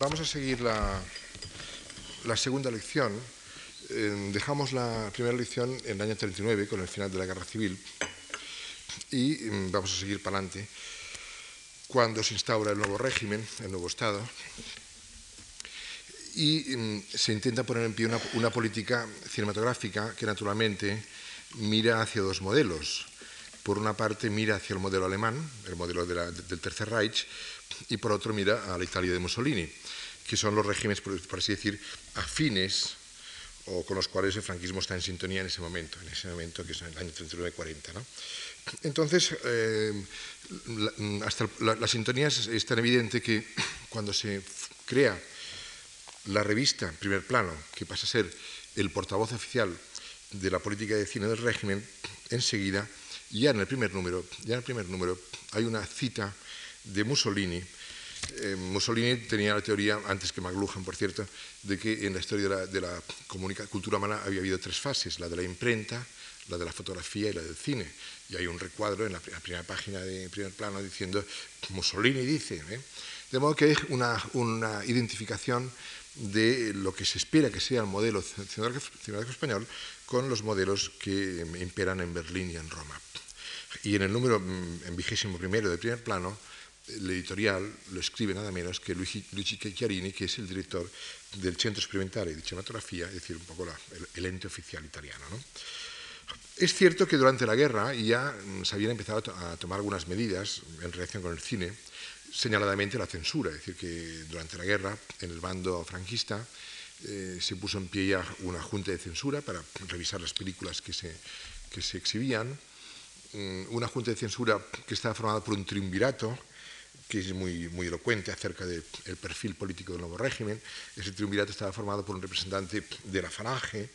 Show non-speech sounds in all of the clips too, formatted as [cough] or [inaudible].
Vamos a seguir la, segunda lección. Eh, dejamos la primera lección en el año 39, con el final de la Guerra Civil, y mm, vamos a seguir para adelante cuando se instaura el nuevo régimen, el nuevo Estado, y mm, se intenta poner en pie una, política cinematográfica que naturalmente mira hacia dos modelos. Por una parte mira hacia el modelo alemán, el modelo del Tercer Reich, y por otro mira a la Italia de Mussolini que son los regímenes, por, así decir, afines o con los cuales el franquismo está en sintonía en ese momento, en ese momento que es en el año 39-40. ¿no? Entonces, eh, hasta la, sintonía es, tan evidente que [coughs] cuando se crea la revista Primer Plano, que pasa a ser el portavoz oficial de la política de cine del régimen, [coughs] enseguida, ya en el primer número, ya en el primer número hay una cita de Mussolini eh, Mussolini tenía la teoría, antes que McLuhan, por cierto, de que en la historia de la, cultura humana había habido tres fases, la de la imprenta, la de la fotografía y la del cine. Y hay un recuadro en la, primera página de primer plano diciendo, Mussolini dice. ¿eh? De modo que es una, identificación de lo que se espera que sea el modelo cinematográfico español con los modelos que imperan en Berlín y en Roma. Y en el número mm, en vigésimo primero de primer plano, el editorial lo escribe nada menos que Luigi, Chiarini, que es el director del Centro Experimentale di Cinematografía, es decir, un poco el, ente oficial italiano. Es cierto que durante la guerra ya mm, se habían empezado a tomar algunas medidas en relación con el cine, señaladamente la censura, es decir, que durante la guerra, en el bando franquista, eh, se puso en pie ya una junta de censura para revisar las películas que se, que se exhibían, mm, una junta de censura que estaba formada por un triunvirato, que es muy, muy elocuente acerca del perfil político del nuevo régimen. Ese triunvirato estaba formado por un representante de la falange,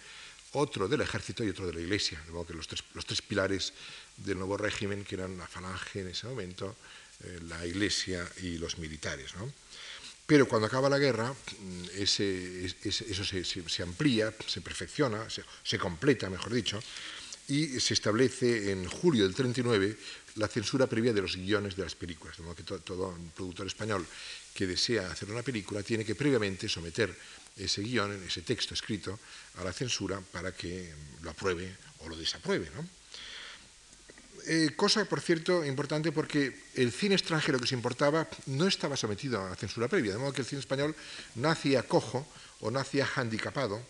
otro del ejército y otro de la iglesia. De modo que los tres, los tres pilares del nuevo régimen, que eran la falange en ese momento, eh, la iglesia y los militares. Pero cuando acaba la guerra, mm, eso se, amplía, se perfecciona, se completa, mejor dicho, y se establece en julio del 39 la censura previa de los guiones de las películas, de modo que todo, productor español que desea hacer una película tiene que previamente someter ese guion, ese texto escrito, a la censura para que lo apruebe o lo desapruebe. Eh, cosa, por cierto, importante porque el cine extranjero que se importaba no estaba sometido a la censura previa, de modo que el cine español nacía cojo o nacía handicapado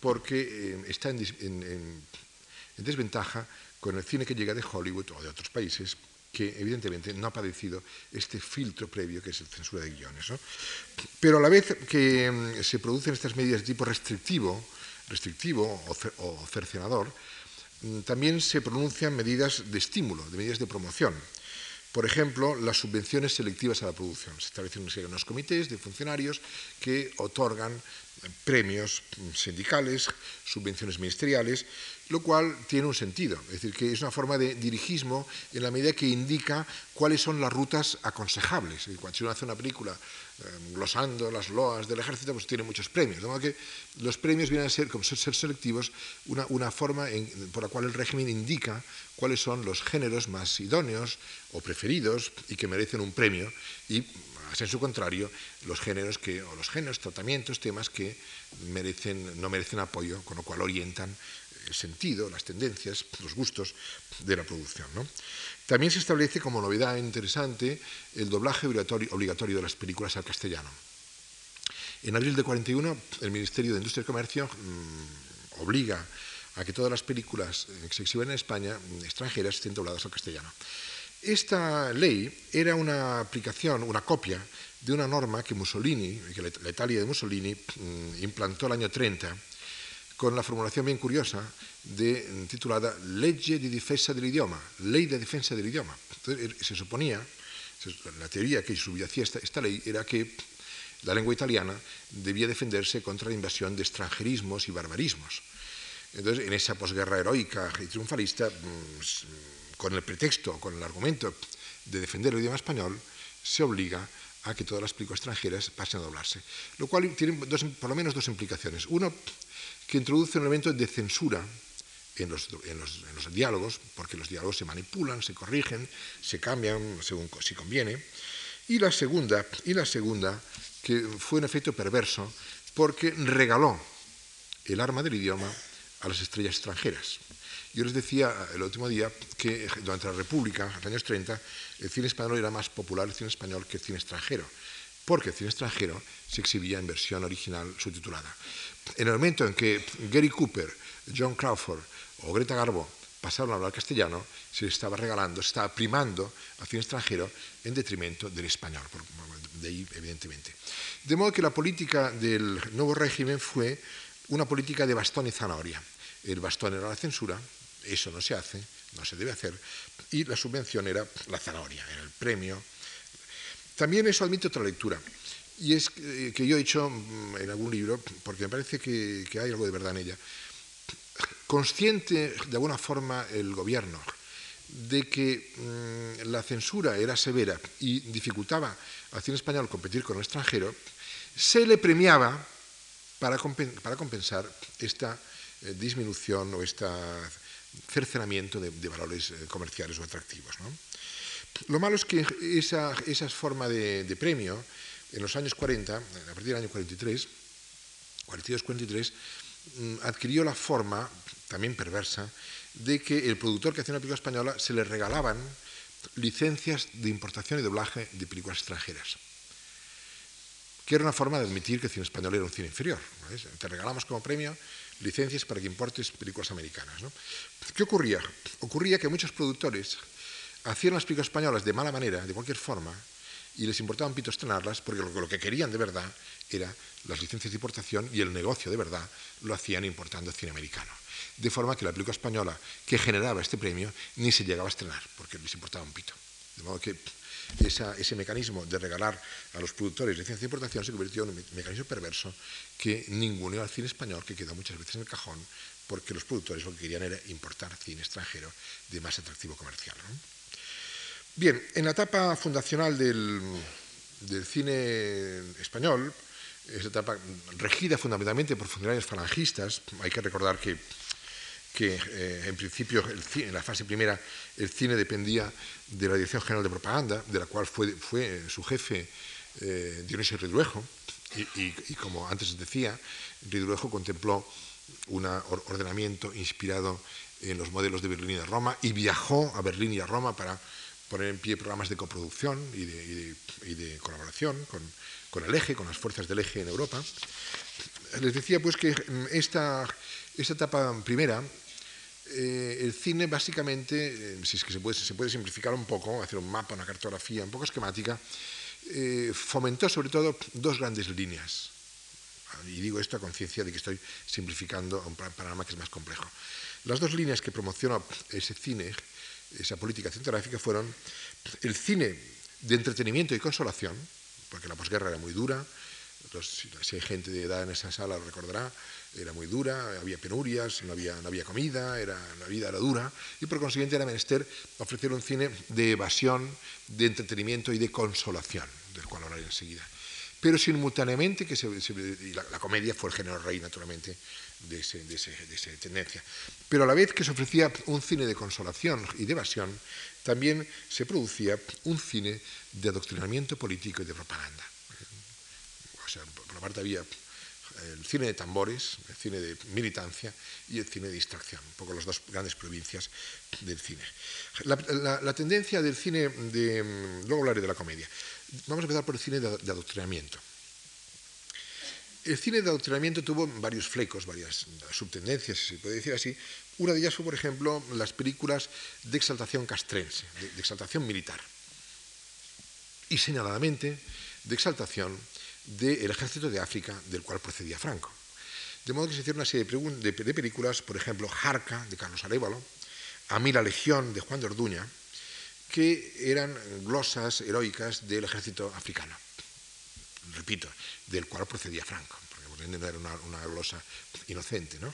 porque eh, está en desventaja con el cine que llega de Hollywood o de otros países que evidentemente no ha padecido este filtro previo que es la censura de guiones. Pero a la vez que mm, se producen estas medidas de tipo restrictivo, restrictivo o, cercenador, mm, también se pronuncian medidas de estímulo, de medidas de promoción. Por ejemplo, las subvenciones selectivas a la producción. Se establecen unos comités de funcionarios que otorgan premios sindicales, subvenciones ministeriales, lo cual tiene un sentido, es decir, que es una forma de dirigismo en la medida que indica cuáles son las rutas aconsejables. Cuando si uno hace una película eh, glosando las loas del ejército, pues tiene muchos premios. De modo que los premios vienen a ser, como ser selectivos, una, forma por la cual el régimen indica cuáles son los géneros más idóneos o preferidos y que merecen un premio y en su contrario, los géneros que, o los géneros, tratamientos, temas que merecen, no merecen apoyo, con lo cual orientan el sentido, las tendencias, los gustos de la producción. También se establece como novedad interesante el doblaje obligatorio, de las películas al castellano. En abril de 41, el Ministerio de Industria y Comercio mm, obliga a que todas las películas que se exhiben en España, mm, extranjeras, estén dobladas al castellano. Esta ley era una aplicación, una copia de una norma que Mussolini, que la Italia de Mussolini mm, implantó el año 30 con la formulación bien curiosa de, titulada Legge di difesa del idioma, ley de defensa del idioma. Entonces, er, se suponía, la teoría que subyacía esta, esta ley era que la lengua italiana debía defenderse contra la invasión de extranjerismos y barbarismos. Entonces, en esa posguerra heroica y triunfalista, mm, con el pretexto, con el argumento de defender el idioma español, se obliga a que todas las películas extranjeras pasen a doblarse. Lo cual tiene por lo menos dos implicaciones. Uno, que introduce un elemento de censura en los, diálogos, porque los diálogos se manipulan, se corrigen, se cambian según si conviene. Y la segunda, y la segunda que fue un efecto perverso porque regaló el arma del idioma a las estrellas extranjeras. Yo les decía el último día que durante la República, en los años 30, el cine español era más popular el cine español que el cine extranjero, porque el cine extranjero se exhibía en versión original subtitulada. En el momento en que Gary Cooper, John Crawford o Greta Garbo pasaron a hablar castellano, se estaba regalando, se estaba primando al cine extranjero en detrimento del español, de ahí evidentemente. De modo que la política del nuevo régimen fue una política de bastón y zanahoria. El bastón era la censura, eso no se hace, no se debe hacer, y la subvención era la zanahoria, era el premio. También eso admite otra lectura, y es que yo he hecho mm, en algún libro, porque me parece que, hay algo de verdad en ella. Consciente de alguna forma el gobierno de que mm, la censura era severa y dificultaba al cine español competir con el extranjero, se le premiaba para, compensar esta eh, disminución o este cercenamiento de, valores eh, comerciales o atractivos. Lo malo es que esa, forma de, premio, en los años 40, a partir del año 43, 42-43, mm, adquirió la forma, también perversa, de que el productor que hacía una película española se le regalaban licencias de importación y doblaje de películas extranjeras que era una forma de admitir que el cine español era un cine inferior. Te regalamos como premio licencias para que importes películas americanas. ¿Qué ocurría? Ocurría que muchos productores hacían las películas españolas de mala manera, de cualquier forma, y les importaba un pito estrenarlas porque lo, que querían de verdad era las licencias de importación y el negocio de verdad lo hacían importando cine americano. De forma que la película española que generaba este premio ni se llegaba a estrenar porque les importaba un pito. De modo que ese mecanismo de regalar a los productores licencia de importación se convirtió en un mecanismo perverso que ninguno al cine español, que quedó muchas veces en el cajón, porque los productores lo que querían era importar cine extranjero de más atractivo comercial. Bien, en la etapa fundacional del, cine español, esa etapa regida fundamentalmente por funcionarios falangistas, hay que recordar que eh, en principio en la fase primera el cine dependía de la Dirección General de Propaganda, de la cual fue, fue su jefe eh, Dionisio Ridruejo, y, como antes decía, Ridruejo contempló un ordenamiento inspirado en los modelos de Berlín y de Roma y viajó a Berlín y a Roma para poner en pie programas de coproducción y de, colaboración con, con, el eje, con las fuerzas del eje en Europa. Les decía pues que esta, esta etapa primera eh, el cine básicamente, eh, si es que se puede, se puede, simplificar un poco, hacer un mapa, una cartografía un poco esquemática, eh, fomentó sobre todo dos grandes líneas. Y digo esto a conciencia de que estoy simplificando un panorama que es más complejo. Las dos líneas que promocionó ese cine, esa política cinematográfica, fueron el cine de entretenimiento y consolación, porque la posguerra era muy dura, si hay gente de edad en esa sala lo recordará, era muy dura, había penurias, no había, no había comida, era, la vida era dura, y por consiguiente era menester ofrecer un cine de evasión, de entretenimiento y de consolación, del cual hablaré enseguida. Pero simultáneamente, que la, comedia fue el género rey, naturalmente, de, de, esa tendencia. Pero a la vez que se ofrecía un cine de consolación y de evasión, también se producía un cine de adoctrinamiento político y de propaganda. O sea, por una parte había el cine de tambores, el cine de militancia y el cine de distracción, un poco las dos grandes provincias del cine. La, tendencia del cine, de, luego hablaré de la comedia, vamos a empezar por el cine de, adoctrinamiento. El cine de adoctrinamiento tuvo varios flecos, varias subtendencias, si se puede decir así. Una de ellas fue, por ejemplo, las películas de exaltación castrense, de exaltación militar. Y señaladamente de exaltación del ejército de África del cual procedía Franco. De modo que se hicieron una serie de, películas, por ejemplo, Jarca, de Carlos Arévalo, A mí la Legión, de Juan de Orduña, que eran glosas heroicas del ejército africano. Repito, del cual procedía Franco, porque no era una, glosa inocente. ¿no?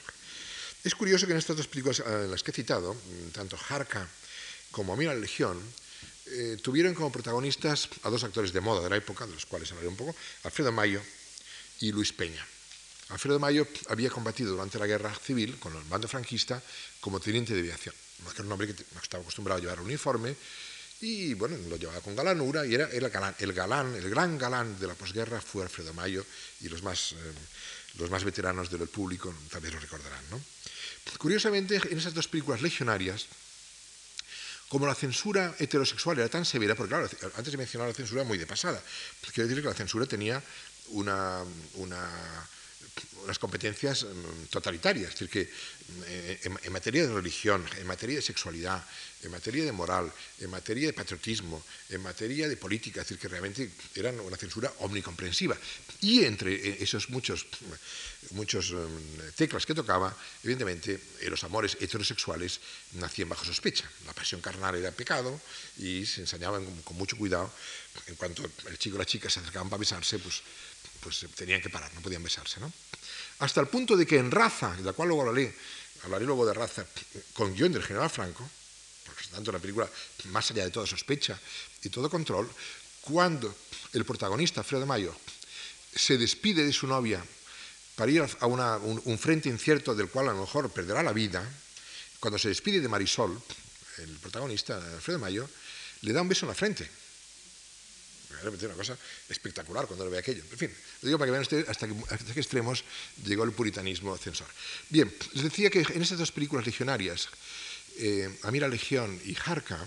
Es curioso que en estas dos películas en las que he citado, tanto Jarca como A mí la Legión, eh, tuvieron como protagonistas a dos actores de moda de la época, de los cuales hablaré un poco, Alfredo Mayo y Luis Peña. Alfredo Mayo había combatido durante la guerra civil con el bando franquista como teniente de aviación. Era un hombre que estaba acostumbrado a llevar un uniforme y bueno, lo llevaba con galanura y era, el, galán, el gran galán de la posguerra fue Alfredo Mayo y los más, eh, los más veteranos del público también lo recordarán. ¿no? Curiosamente, en esas dos películas legionarias, como la censura heterosexual era tan severa, porque claro, antes he mencionado la censura muy de pasada, quiero decir que la censura tenía una, una unas competencias mm, totalitarias, es decir, que mm, en, materia de religión, en materia de sexualidad, en materia de moral, en materia de patriotismo, en materia de política, es decir, que realmente eran una censura omnicomprensiva. Y entre eh, esos muchos, muchos mm, teclas que tocaba, evidentemente, eh, los amores heterosexuales nacían bajo sospecha. La pasión carnal era pecado y se enseñaban con mucho cuidado. En cuanto el chico y la chica se acercaban para besarse, pues pues eh, tenían que parar, no podían besarse. ¿no? Hasta el punto de que en Raza, de la cual luego hablaré, hablaré luego de Raza, con guion del general Franco, tanto una película más allá de toda sospecha y todo control, cuando el protagonista, Fredo Mayo, se despide de su novia para ir a un, frente incierto del cual a lo mejor perderá la vida, cuando se despide de Marisol, el protagonista, Alfredo Mayo, le da un beso en la frente realmente una cosa espectacular cuando lo ve aquello. En fin, lo digo para que vean ustedes hasta, qué extremos llegó el puritanismo censor. Bien, les decía que en estas dos películas legionarias, eh, Amira Legión y Jarca,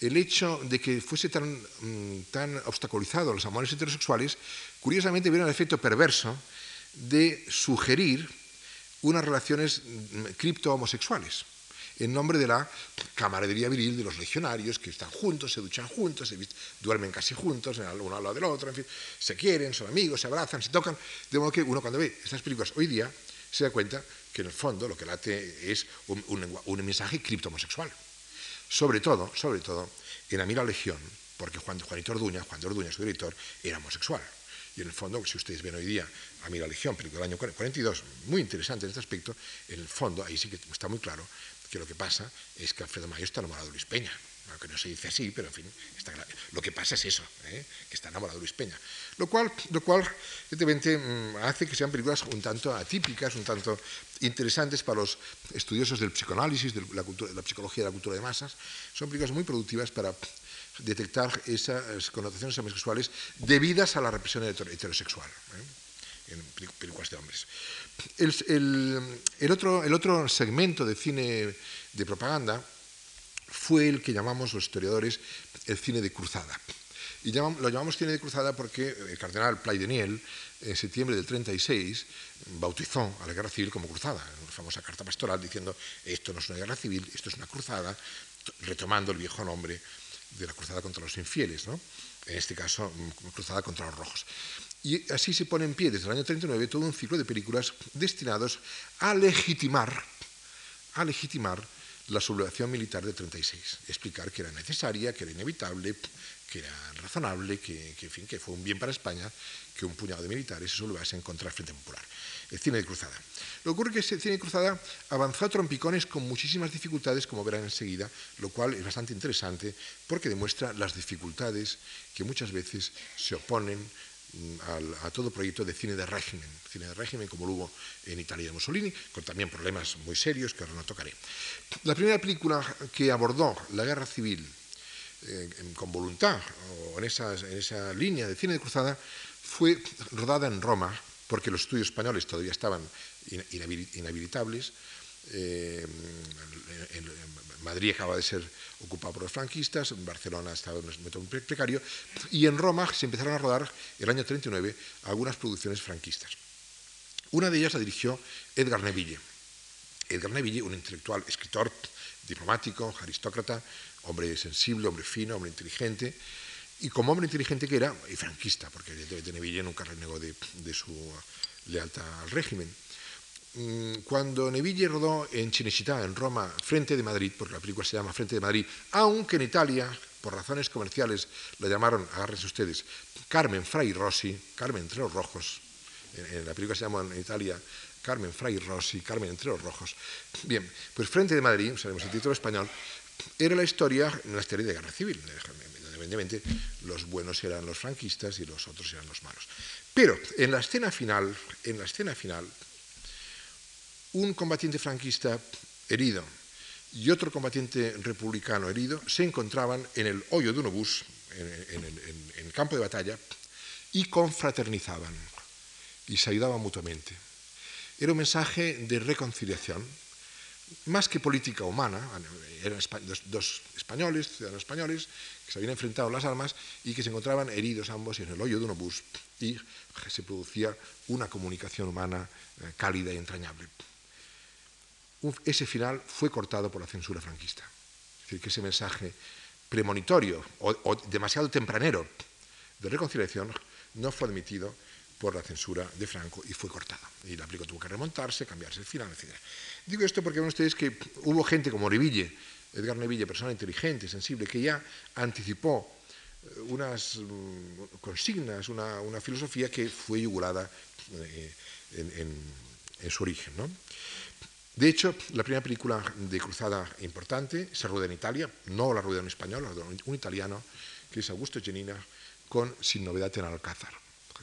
el hecho de que fuese tan, mm, tan obstaculizado los amores heterosexuales, curiosamente viene el efecto perverso de sugerir unas relaciones mm, cripto-homosexuales en nombre de la camaradería viril de los legionarios que están juntos, se duchan juntos, duermen casi juntos, uno al lado del otro, en fin, se quieren, son amigos, se abrazan, se tocan. De modo que uno cuando ve estas películas hoy día se da cuenta que en el fondo lo que late es un, un, mensaje cripto-homosexual. Sobre todo, sobre todo, en Amira Legión, porque Juan, Juanito Orduña, Juan de Orduña, su director, era homosexual. Y en el fondo, si ustedes ven hoy día a Mira Legión, película del año 42, muy interesante en este aspecto, en el fondo, ahí sí que está muy claro que lo que pasa es que Alfredo Mayo está enamorado de Luis Peña. Aunque no se dice así, pero en fin, está lo que pasa es eso, ¿eh? que está enamorado Luis Peña. Lo cual, lo cual evidentemente, mm, hace que sean películas un tanto atípicas, un tanto interesantes para los estudiosos del psicoanálisis, de la, cultura, de la psicología de la cultura de masas. Son películas muy productivas para detectar esas connotaciones homosexuales debidas a la represión heterosexual. ¿eh? en películas de hombres. El, otro, el otro segmento de cine de propaganda fue el que llamamos los historiadores el cine de cruzada. Y lo llamamos cine de cruzada porque el cardenal Plaideniel, en septiembre del 36, bautizó a la guerra civil como cruzada, una famosa carta pastoral diciendo esto no es una guerra civil, esto es una cruzada, retomando el viejo nombre de la cruzada contra los infieles, ¿no? en este caso cruzada contra los rojos. Y así se pone en pie desde el año 39 todo un ciclo de películas destinados a legitimar, a legitimar la sublevación militar de 36, explicar que era necesaria, que era inevitable, que era razonable, que, en fin, que fue un bien para España que un puñado de militares se sublevasen contra el Frente Popular. El cine de cruzada. Lo que ocurre es que ese cine de cruzada avanzó a trompicones con muchísimas dificultades, como verán enseguida, lo cual es bastante interesante porque demuestra las dificultades que muchas veces se oponen a todo proyecto de cine de régimen, cine de régimen como lo hubo en Italia de Mussolini, con también problemas muy serios que ahora no tocaré. La primera película que abordó la guerra civil eh, con voluntad o en esa, en esa línea de cine de cruzada fue rodada en Roma, porque los estudios españoles todavía estaban inhabilitables. Eh, Madrid acaba de ser ocupado por los franquistas, en Barcelona estaba en un momento precario, y en Roma se empezaron a rodar el año 39 algunas producciones franquistas. Una de ellas la dirigió Edgar Neville. Edgar Neville, un intelectual, escritor, diplomático, aristócrata, hombre sensible, hombre fino, hombre inteligente, y como hombre inteligente que era, y franquista, porque evidentemente Neville nunca renegó de su lealtad al régimen. Mm, cuando Neville rodó en Cinecittà, en Roma, frente de Madrid, porque la película se llama Frente de Madrid, aunque en Italia, por razones comerciales, la llamaron, agárrense ustedes, Carmen Fray Rossi, Carmen entre los rojos, en, la película se llama en Italia Carmen Fray Rossi, Carmen entre los rojos. Bien, pues Frente de Madrid, sabemos el título español, era la historia, una historia de guerra civil, evidentemente los buenos eran los franquistas y los otros eran los malos. Pero en la escena final, en la escena final, un combatiente franquista herido y otro combatiente republicano herido se encontraban en el hoyo de un obús, en, el campo de batalla, y confraternizaban y se ayudaban mutuamente. Era un mensaje de reconciliación, más que política humana, eran dos, españoles, ciudadanos españoles, que se habían enfrentado las armas y que se encontraban heridos ambos en el hoyo de un obús y se producía una comunicación humana eh, cálida y entrañable. Ese final fue cortado por la censura franquista. Es decir, que ese mensaje premonitorio o demasiado tempranero de reconciliación no fue admitido por la censura de Franco y fue cortada. Y la película tuvo que remontarse, cambiarse el final, etc. Digo esto porque ven ustedes que hubo gente como Neville, Edgar Neville, persona inteligente, sensible, que ya anticipó eh, unas mm, consignas, una, filosofía que fue yugulada eh, en, su origen. De hecho, la primera película de cruzada importante se rueda en Italia, no la rueda en español, la rueda un italiano, que es Augusto Genina, con Sin novedad en Alcázar,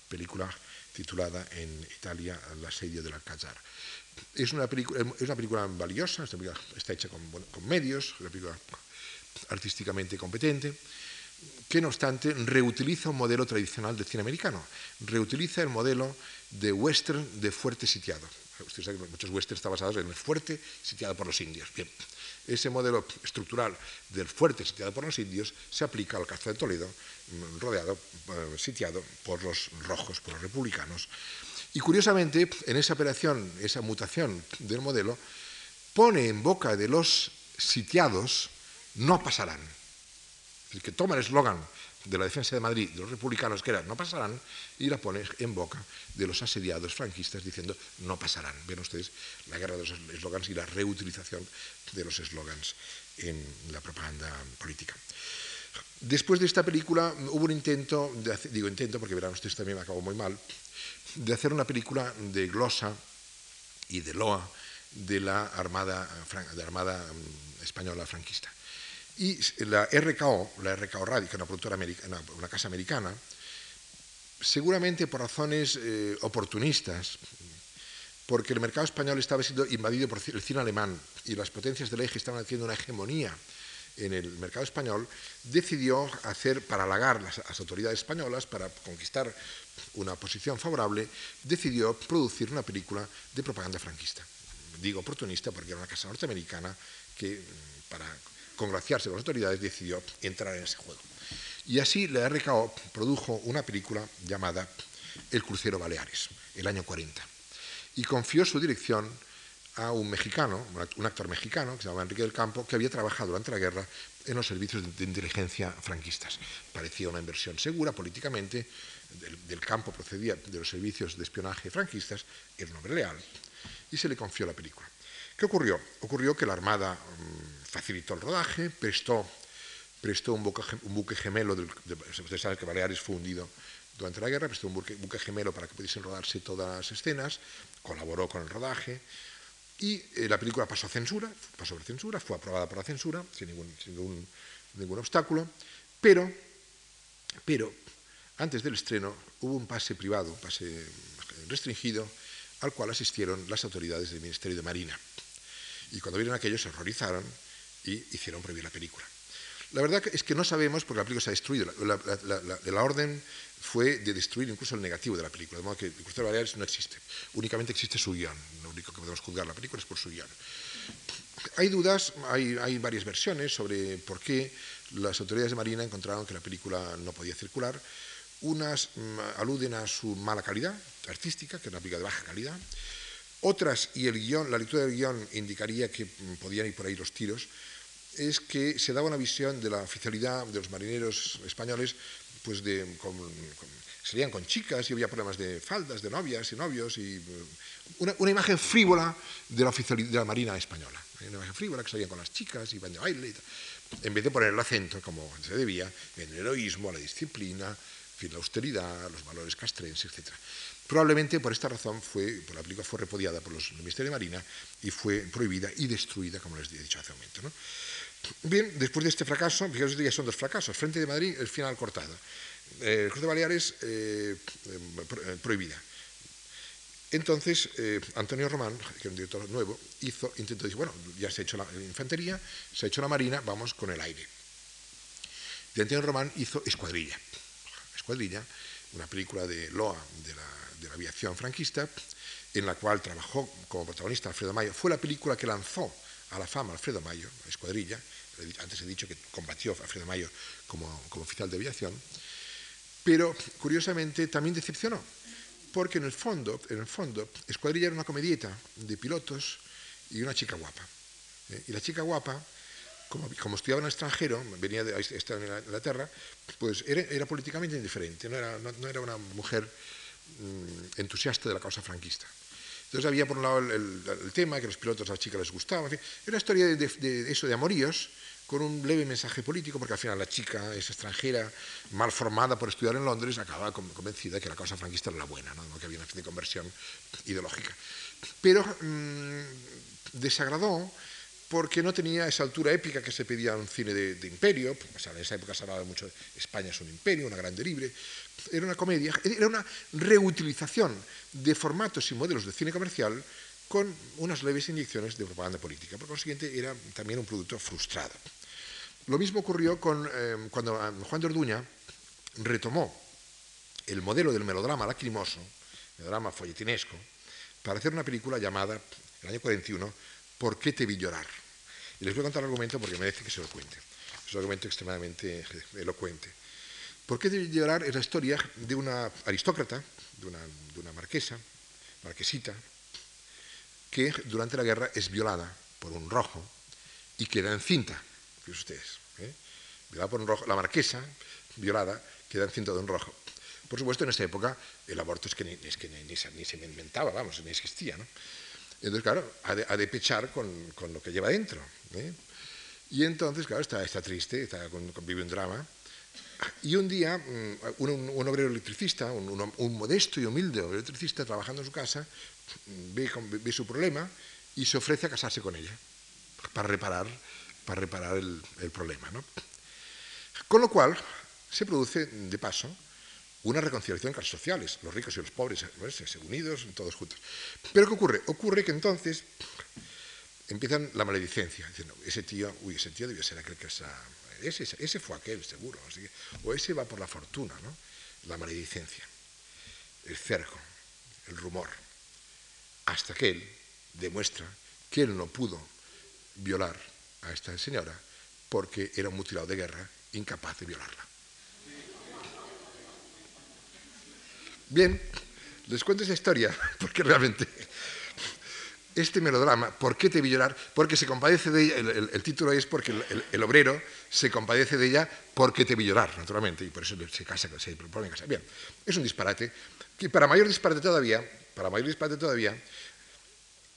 película titulada en Italia El asedio del Alcázar. Es una, película, es una película valiosa, está hecha con, con medios, una película artísticamente competente, que no obstante reutiliza un modelo tradicional de cine americano, reutiliza el modelo de western de fuerte sitiado. Usted sabe que muchos westerns están basados en el fuerte sitiado por los indios. Bien, ese modelo estructural del fuerte sitiado por los indios se aplica al Castro de Toledo, mm, rodeado, eh, sitiado por los rojos, por los republicanos. Y curiosamente, en esa operación, esa mutación del modelo, pone en boca de los sitiados, no pasarán. Es que toma el eslogan de la defensa de Madrid, de los republicanos, que era no pasarán, y la pone en boca de los asediados franquistas diciendo no pasarán. Ven ustedes la guerra de los eslogans y la reutilización de los eslogans en la propaganda política. Después de esta película hubo un intento, digo intento porque verán ustedes también acabó muy mal, de hacer una película de glosa y de loa de la Armada, de la armada mm, Española franquista. Y la RKO, la RKO Radio, una productora americana, una casa americana, seguramente por razones eh, oportunistas, porque el mercado español estaba siendo invadido por el cine alemán y las potencias del eje estaban haciendo una hegemonía en el mercado español, decidió hacer, para halagar las, las, autoridades españolas, para conquistar una posición favorable, decidió producir una película de propaganda franquista. Digo oportunista porque era una casa norteamericana que, para congraciarse con las autoridades, decidió entrar en ese juego. Y así la RKO produjo una película llamada El crucero Baleares, el año 40. Y confió su dirección a un mexicano, un actor mexicano, que se llamaba Enrique del Campo, que había trabajado durante la guerra en los servicios de inteligencia franquistas. Parecía una inversión segura políticamente, del, campo procedía de los servicios de espionaje franquistas, era un hombre leal, y se le confió la película. ¿Qué ocurrió? Ocurrió que la Armada mm, facilitó el rodaje, prestó, prestó un, buque, gemelo, del, ustedes saben que Baleares fue hundido durante la guerra, prestó un buque, gemelo para que pudiesen rodarse todas las escenas, colaboró con el rodaje, y eh, la película pasó a censura, pasó por censura, fue aprobada por la censura, sin ningún, ningún, obstáculo, pero, pero antes del estreno hubo un pase privado, un pase restringido, al cual asistieron las autoridades del Ministerio de Marina. Y cuando vieron aquello se horrorizaron y hicieron prohibir la película. La verdad es que no sabemos, porque la película se ha destruido. La, orden fue de destruir incluso el negativo de la película, de modo que el Crucero de Baleares no existe. Únicamente existe su guion. Lo único que podemos juzgar la película es por su guion. Hay dudas, hay, hay varias versiones sobre por qué las autoridades de Marina encontraron que la película no podía circular. Unas mm, aluden a su mala calidad artística, que es una película de baja calidad. Otras, y el guion, la lectura del guion indicaría que podían ir por ahí los tiros, es que se daba una visión de la oficialidad de los marineros españoles, pues de, salían con chicas y había problemas de faldas, de novias y novios, y mm, una, imagen frívola de la oficialidad de la marina española. Una imagen frívola que salían con las chicas y van de baile, en vez de poner el acento, como se debía, en el heroísmo, la disciplina, la austeridad, los valores castrenses, etc. Probablemente por esta razón fue, la película fue repodiada por los, el Ministerio de Marina y fue prohibida y destruida, como les he dicho hace un momento. Bien, después de este fracaso, fíjense ya son dos fracasos. Frente de Madrid, el final cortado. Eh, Cruz de Baleares, eh, eh, prohibida. Entonces, eh, Antonio Román, que es un director nuevo, hizo, intentó decir, bueno, ya se ha hecho la infantería, se ha hecho la marina, vamos con el aire. Antonio Román hizo Escuadrilla. Escuadrilla, una película de Loa, de la, aviación franquista, en la cual trabajó como protagonista Alfredo Mayo. Fue la película que lanzó a la fama Alfredo Mayo, Escuadrilla. Antes he dicho que combatió Alfredo Mayo como, como oficial de aviación. Pero, curiosamente, también decepcionó porque en el fondo, en el fondo, Escuadrilla era una comedieta de pilotos y una chica guapa. ¿eh? Y la chica guapa, como, como, estudiaba en el extranjero, venía de estar en Inglaterra, pues era, era políticamente indiferente, no era, no, era una mujer mm, entusiasta de la causa franquista. Entonces había por un lado el, el, tema que los pilotos a las chicas les gustaban, en fin, era una historia de, de, de eso, de amoríos, con un leve mensaje político, porque al final la chica es extranjera, mal formada por estudiar en Londres, acaba convencida que la causa franquista era la buena, ¿no? que había una especie de conversión ideológica. Pero mmm, desagradó porque no tenía esa altura épica que se pedía en un cine de, de imperio, sea, en esa época se hablaba mucho de España es un imperio, una grande libre, era una comedia, era una reutilización de formatos y modelos de cine comercial con unas leves inyecciones de propaganda política. Por consiguiente, era también un producto frustrado. Lo mismo ocurrió con, eh, cuando eh, Juan de Orduña retomó el modelo del melodrama lacrimoso, melodrama folletinesco, para hacer una película llamada, el año 41, ¿Por qué te vi llorar? Y les voy a contar el argumento porque merece que se lo cuente. Es un argumento extremadamente elocuente. ¿Por qué vi llorar? Es la historia de una aristócrata, de una, de una marquesa, marquesita, que durante la guerra es violada por un rojo y queda encinta. Fíjense ustedes. ¿eh? Violada por un rojo, la marquesa, violada, queda encinta de un rojo. Por supuesto, en esta época el aborto es que ni, es que ni, ni, se, ni se, inventaba, vamos, ni existía. ¿no? Entonces, claro, ha de, ha de pechar con, con, lo que lleva dentro. ¿eh? Y entonces, claro, está, está triste, está con, vive un drama. Y un día, mm, un, obrero electricista, un, modesto y humilde obrero electricista, trabajando en su casa, ve, su problema y se ofrece a casarse con ella para reparar, para reparar el, problema. ¿no? Con lo cual se produce, de paso, una reconciliación entre las sociales, los ricos y los pobres unidos, todos juntos. Pero ¿qué ocurre? Ocurre que entonces empiezan la maledicencia, diciendo, ese tío, uy, ese tío debió ser aquel que esa, ese, fue aquel, seguro, o ese va por la fortuna, ¿no? La maledicencia, el cerco, el rumor hasta que él demuestra que él no pudo violar a esta señora porque era un mutilado de guerra incapaz de violarla. Bien, les cuento esa historia [laughs] porque realmente este melodrama, ¿por qué te vi llorar? Porque se compadece de ella, el, título es porque el, obrero se compadece de ella porque te vi llorar, naturalmente, y por eso se casa, se propone casar. Bien, es un disparate, que para mayor disparate todavía, para mayor disparate todavía,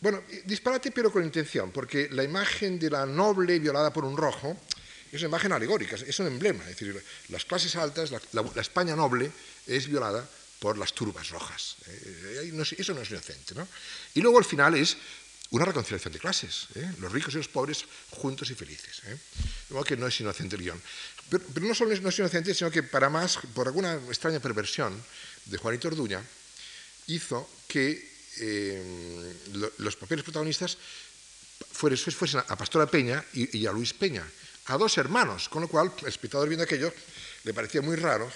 bueno, disparate pero con intención, porque la imagen de la noble violada por un rojo es una imagen alegórica, es un emblema, es decir, las clases altas, la España noble es violada por las turbas rojas. Eh, eso no es inocente. ¿no? Y luego al final es una reconciliación de clases, ¿eh? los ricos y los pobres juntos y felices. ¿eh? Modo que no es inocente el guion. Pero, no solo no es inocente, sino que para más, por alguna extraña perversión de Juanito Orduña, hizo que eh, lo, los papeles protagonistas fuesen, fuesen a Pastora Peña y, y a Luis Peña, a dos hermanos, con lo cual el espectador viendo aquello le parecía muy raro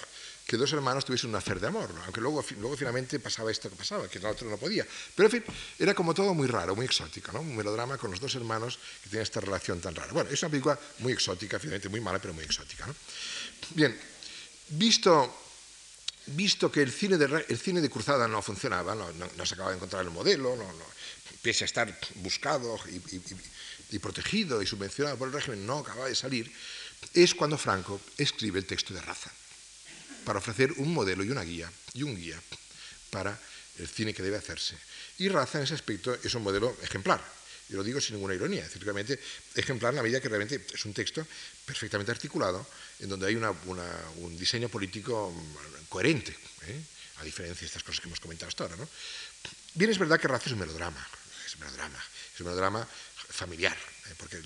que dos hermanos tuviesen una fer de amor, aunque luego, luego finalmente pasaba esto que pasaba, que el otro no podía. Pero en fin, era como todo muy raro, muy exótico, ¿no? un melodrama con los dos hermanos que tenían esta relación tan rara. Bueno, es una película muy exótica, finalmente muy mala, pero muy exótica. ¿no? Bien, visto, visto que el cine, de, el cine de cruzada no funcionaba, no, se acababa de encontrar el modelo, no, pese a estar buscado y, y, y protegido y subvencionado por el régimen, no acababa de salir, es cuando Franco escribe el texto de raza para ofrecer un modelo y una guía, y un guía para el cine que debe hacerse. Y Raza, en ese aspecto, es un modelo ejemplar. Y lo digo sin ninguna ironía, realmente ejemplar en la medida que realmente es un texto perfectamente articulado, en donde hay una, una, un diseño político coherente, ¿eh? a diferencia de estas cosas que hemos comentado hasta ahora. ¿no? Bien, es verdad que Raza es un melodrama, es un melodrama, es un melodrama familiar, ¿eh? porque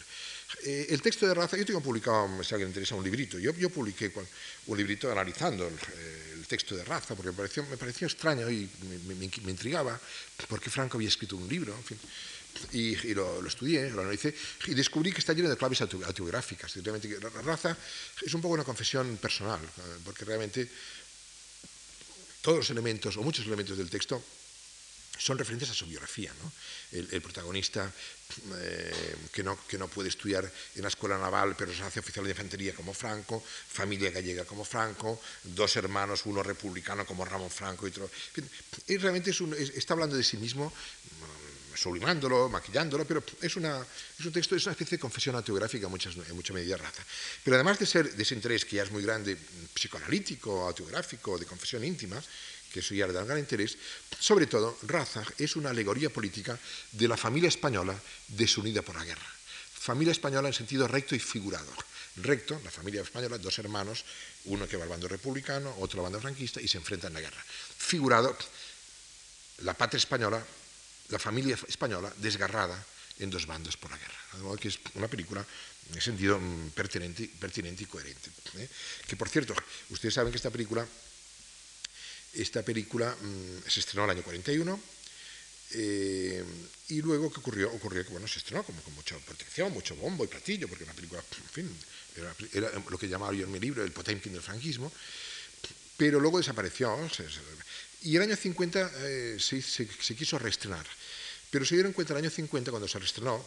Eh, el texto de raza, yo tengo publicado, si a alguien le interesa, un librito. Yo, yo publiqué un librito analizando el, eh, texto de raza, porque me pareció, me pareció extraño y me, me, intrigaba, porque Franco había escrito un libro, en fin, y, lo, estudié, lo analicé, y descubrí que está lleno de claves autobiográficas. Realmente, raza es un poco una confesión personal, eh, porque realmente todos los elementos, o muchos elementos del texto, son referentes a su biografía. ¿no? El, protagonista eh, que, no, que, no, puede estudiar en la escuela naval, pero se hace oficial de infantería como Franco, familia gallega como Franco, dos hermanos, uno republicano como Ramón Franco y otro. Y realmente es está hablando de sí mismo, sublimándolo, maquillándolo, pero es, una, es un texto, es una especie de confesión autobiográfica en, muchas, en mucha medida raza. Pero además de ser de ese interés que ya es muy grande, psicoanalítico, autobiográfico, de confesión íntima, eso ya le da gran interés, sobre todo, Raza es una alegoría política de la familia española desunida por la guerra. Familia española en sentido recto y figurado. Recto, la familia española, dos hermanos, uno que va al bando republicano, otro al bando franquista, y se enfrentan en la guerra. Figurado, la patria española, la familia española desgarrada en dos bandos por la guerra. De modo que es una película en sentido mm, pertinente, pertinente y coherente. ¿eh? Que por cierto, ustedes saben que esta película esta película mm, se estrenó en el año 41 eh, y luego ¿qué ocurrió? Ocurrió que bueno, se estrenó como con mucha protección, mucho bombo y platillo, porque una película, era, lo que llamaba yo en mi libro el Potemkin del franquismo, pero luego desapareció. y el año 50 eh, se, se, quiso reestrenar, pero se dieron cuenta el año 50 cuando se reestrenó,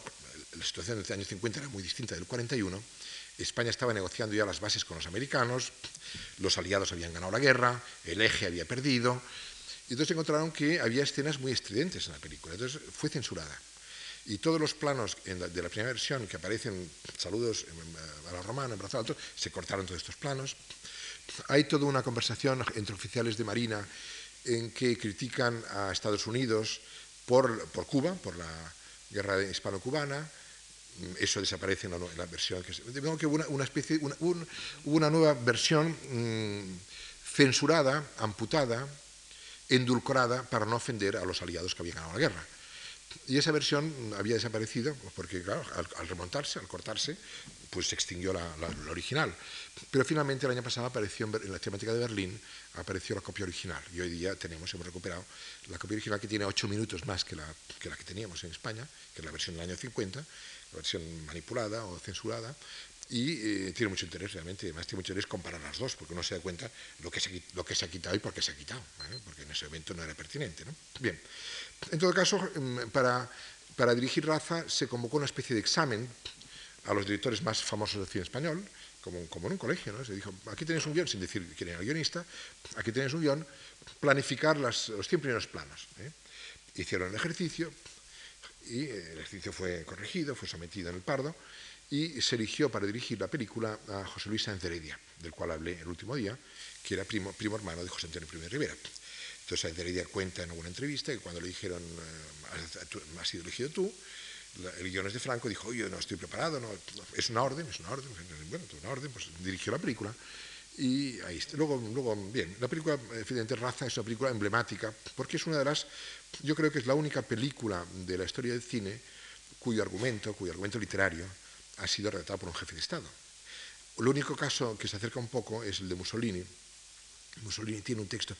la situación del año 50 era muy distinta del 41, España estaba negociando ya las bases con los americanos, los aliados habían ganado la guerra, el eje había perdido, y entonces encontraron que había escenas muy estridentes en la película, entonces fue censurada. Y todos los planos de la primera versión que aparecen, saludos a la romana, alto, se cortaron todos estos planos. Hay toda una conversación entre oficiales de Marina en que critican a Estados Unidos por Cuba, por la guerra hispano-cubana, eso desaparece en la, versión que de que hubo una, especie una, una nueva versión mm, censurada, amputada, endulcorada para no ofender a los aliados que habían ganado la guerra. Y esa versión había desaparecido porque, claro, al, remontarse, al cortarse, pues se extinguió la, original. Pero finalmente el año pasado apareció en, la temática de Berlín, apareció la copia original. Y hoy día tenemos, hemos recuperado la copia original que tiene ocho minutos más que, la que teníamos en España, que es la versión del año 50, versión manipulada o censurada, y eh, tiene mucho interés realmente, además tiene mucho interés comparar las dos, porque uno se da cuenta lo que se, lo que se ha quitado y por qué se ha quitado, porque en ese evento no era pertinente. Bien, en todo caso, mm, para, para dirigir Raza se convocó una especie de examen a los directores más famosos del cine español, como, como, en un colegio, ¿no? Se dijo, aquí tenéis un guion, sin decir quién era el guionista, aquí tenéis un guion, planificar las, los 100 primeros planos. ¿eh? Hicieron el ejercicio, y el ejercicio fue corregido, fue sometido en el Pardo y se eligió para dirigir la película a José Luis Sáenz Heredia, del cual hablé el último día, que era primo, primo hermano de José Antonio I Rivera. Entonces Sáenz Heredia cuenta en alguna entrevista que cuando le dijeron, eh, has sido elegido tú, el guion es de Franco, dijo, oye, no estoy preparado, es una orden, es una orden, bueno, una orden, pues dirigió la película. Y ahí está. Luego, luego, bien, la película, evidentemente, Raza es una película emblemática, porque es una de las yo creo que es la única película de la historia del cine cuyo argumento, cuyo argumento literario, ha sido redactado por un jefe de Estado. El único caso que se acerca un poco es el de Mussolini. Mussolini tiene un texto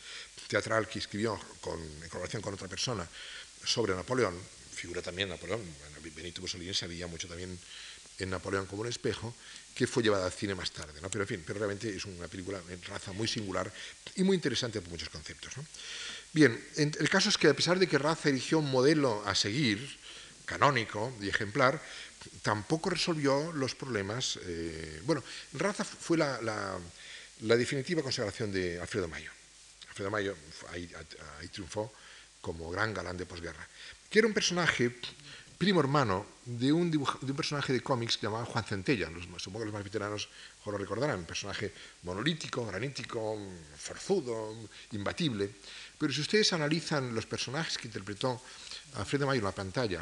teatral que escribió en colaboración con otra persona sobre Napoleón, figura también Napoleón, Benito Mussolini sabía mucho también en Napoleón como un espejo, que fue llevada al cine más tarde. Pero en fin, pero realmente es una película en raza muy singular y muy interesante por muchos conceptos. Bien, el caso es que a pesar de que Raza eligió un modelo a seguir, canónico y ejemplar, tampoco resolvió los problemas. Eh, bueno, Raza fue la, definitiva consagración de Alfredo Mayo. Alfredo Mayo ahí, triunfó como gran galán de posguerra, que era un personaje primo hermano de un, personaje de cómics llamado Juan Centella. supongo que los más veteranos lo recordarán. Un personaje monolítico, granítico, forzudo, imbatible. Pero si ustedes analizan los personajes que interpretó Alfredo Mayo en la pantalla,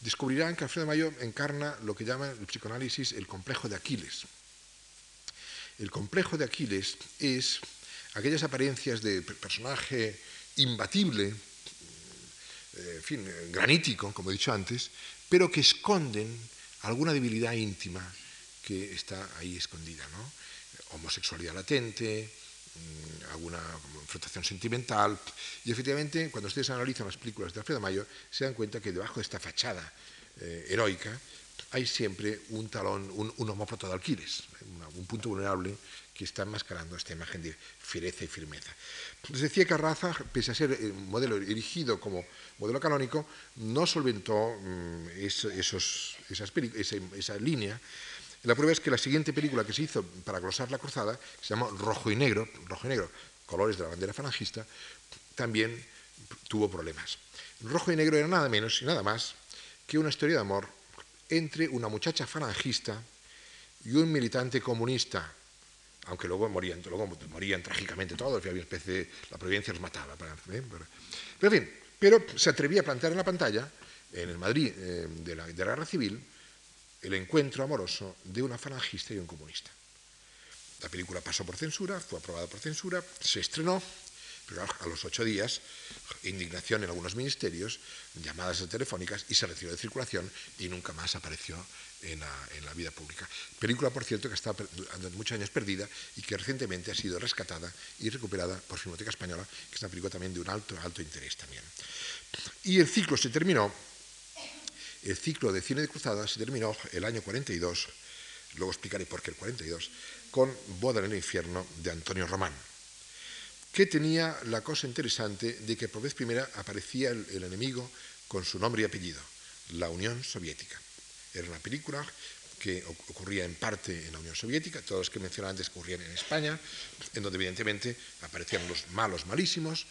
descubrirán que Alfredo Mayo encarna lo que llama el psicoanálisis el complejo de Aquiles. El complejo de Aquiles es aquellas apariencias de personaje imbatible, eh, en fin, granítico, como he dicho antes, pero que esconden alguna debilidad íntima que está ahí escondida, ¿no? Homosexualidad latente, alguna enfrentación sentimental. Y efectivamente, cuando ustedes analizan las películas de Alfredo Mayo, se dan cuenta que debajo de esta fachada eh, heroica hay siempre un talón, un, un de Alquiles, un punto vulnerable que está enmascarando esta imagen de fiereza y firmeza. Les decía que Arraza, pese a ser un modelo erigido como modelo canónico, no solventó mm, esos, esas esa, esa, línea. La prueba es que la siguiente película que se hizo para glosar la cruzada, se llamó Rojo y Negro, Rojo y Negro, colores de la bandera falangista, también tuvo problemas. Rojo y Negro era nada menos y nada más que una historia de amor entre una muchacha falangista y un militante comunista aunque luego morían, luego morían trágicamente todos, había una especie de, la providencia los mataba. ¿eh? pero, en fin, pero se atrevía a plantear en la pantalla, en el Madrid eh, de, la, Guerra Civil, el encuentro amoroso de una falangista y un comunista. La película pasó por censura, fue aprobada por censura, se estrenó, pero a los ocho días, indignación en algunos ministerios, llamadas telefónicas y se retiró de circulación y nunca más apareció en la, vida pública. Película, por cierto, que estado durante muchos años perdida y que recientemente ha sido rescatada y recuperada por Filmoteca Española, que es una película también de un alto, alto interés también. Y el ciclo se terminó, el ciclo de cine de cruzada se terminó el año 42, luego explicaré por qué el 42, con Boda en el infierno de Antonio Román, que tenía la cosa interesante de que por vez primera aparecía el enemigo con su nombre y apellido, la Unión Soviética. Era una película que ocurría en parte en la Unión Soviética, todos los que mencioné antes ocurrían en España, en donde evidentemente aparecían los malos malísimos,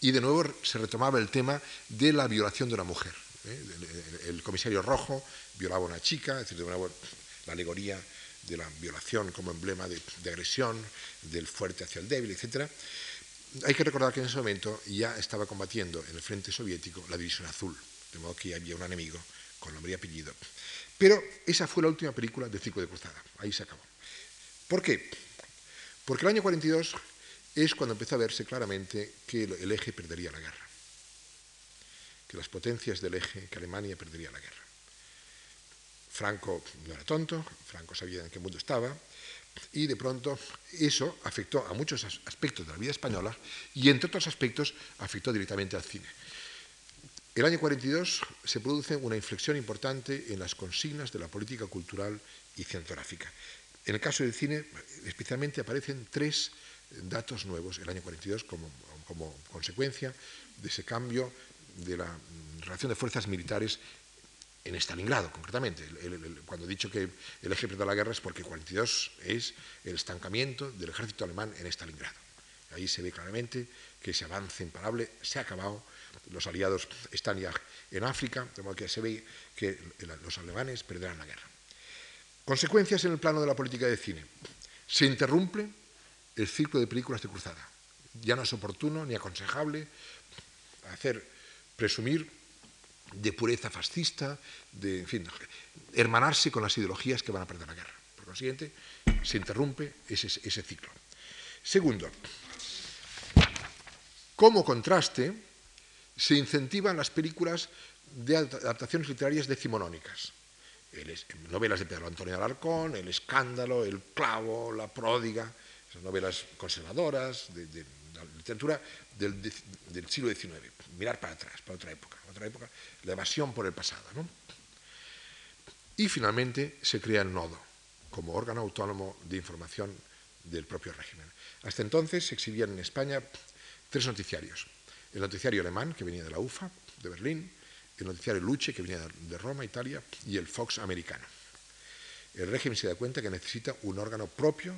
y de nuevo se retomaba el tema de la violación de una mujer. ¿Eh? El, comisario rojo violaba a una chica, es decir, de nuevo la alegoría de la violación como emblema de, de agresión, del fuerte hacia el débil, etc. Hay que recordar que en ese momento ya estaba combatiendo en el frente soviético la División Azul, de modo que había un enemigo con nombre y apellido. Pero esa fue la última película del ciclo de cruzada. Ahí se acabó. ¿Por qué? Porque el año 42 es cuando empezó a verse claramente que el eje perdería la guerra. Que las potencias del eje, que Alemania perdería la guerra. Franco no era tonto, Franco sabía en qué mundo estaba, y de pronto eso afectó a muchos aspectos de la vida española y entre otros aspectos afectó directamente al cine. El año 42 se produce una inflexión importante en las consignas de la política cultural y cinematográfica. En el caso del cine, especialmente aparecen tres datos nuevos el año 42 como, como consecuencia de ese cambio de la relación de fuerzas militares en Stalingrado, concretamente. cuando he dicho que el eje de la guerra es porque 42 es el estancamiento del ejército alemán en Stalingrado. Ahí se ve claramente que ese avance imparable se ha acabado los aliados están ya en África, de modo que se ve que los alemanes perderán la guerra. Consecuencias en el plano de la política de cine. Se interrumpe el ciclo de películas de cruzada. Ya no es oportuno ni aconsejable hacer presumir de pureza fascista, de, en fin, hermanarse con las ideologías que van a perder la guerra. Por consiguiente, se interrumpe ese, ese ciclo. Segundo, como contraste, se incentivan las películas de adaptaciones literarias decimonónicas. novelas de Pedro Antonio Alarcón, El escándalo, El clavo, La pródiga, esas novelas conservadoras de, la literatura del, siglo XIX. Mirar para atrás, para otra época, otra época, la evasión por el pasado. Y finalmente se crea el nodo como órgano autónomo de información del propio régimen. Hasta entonces se exhibían en España tres noticiarios el noticiario alemán, que venía de la UFA, de Berlín, el noticiario Luce, que venía de Roma, Italia, y el Fox americano. El régimen se da cuenta que necesita un órgano propio,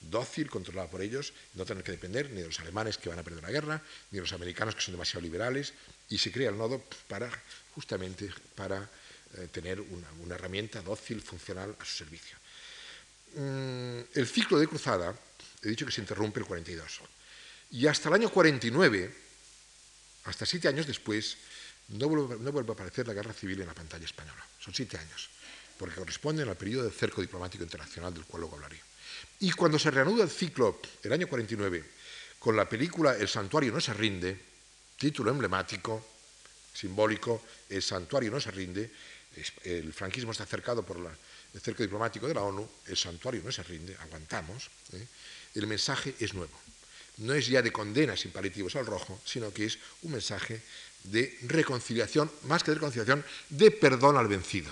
dócil, controlado por ellos, no tener que depender ni de los alemanes que van a perder la guerra, ni de los americanos que son demasiado liberales, y se crea el nodo para, justamente para eh, tener una, herramienta dócil, funcional a su servicio. Mm, el ciclo de cruzada, he dicho que se interrumpe el 42, y hasta el año 49, hasta siete años después, no vuelve, a aparecer la guerra civil en la pantalla española. Son siete años, porque corresponden al periodo del cerco diplomático internacional del cual luego hablaré. Y cuando se reanuda el ciclo, el año 49, con la película El santuario no se rinde, título emblemático, simbólico, El santuario no se rinde, el franquismo está cercado por el cerco diplomático de la ONU, el santuario no se rinde, aguantamos, ¿eh? el mensaje es nuevo. No es ya de condena sin al rojo, sino que es un mensaje de reconciliación, más que de reconciliación, de perdón al vencido.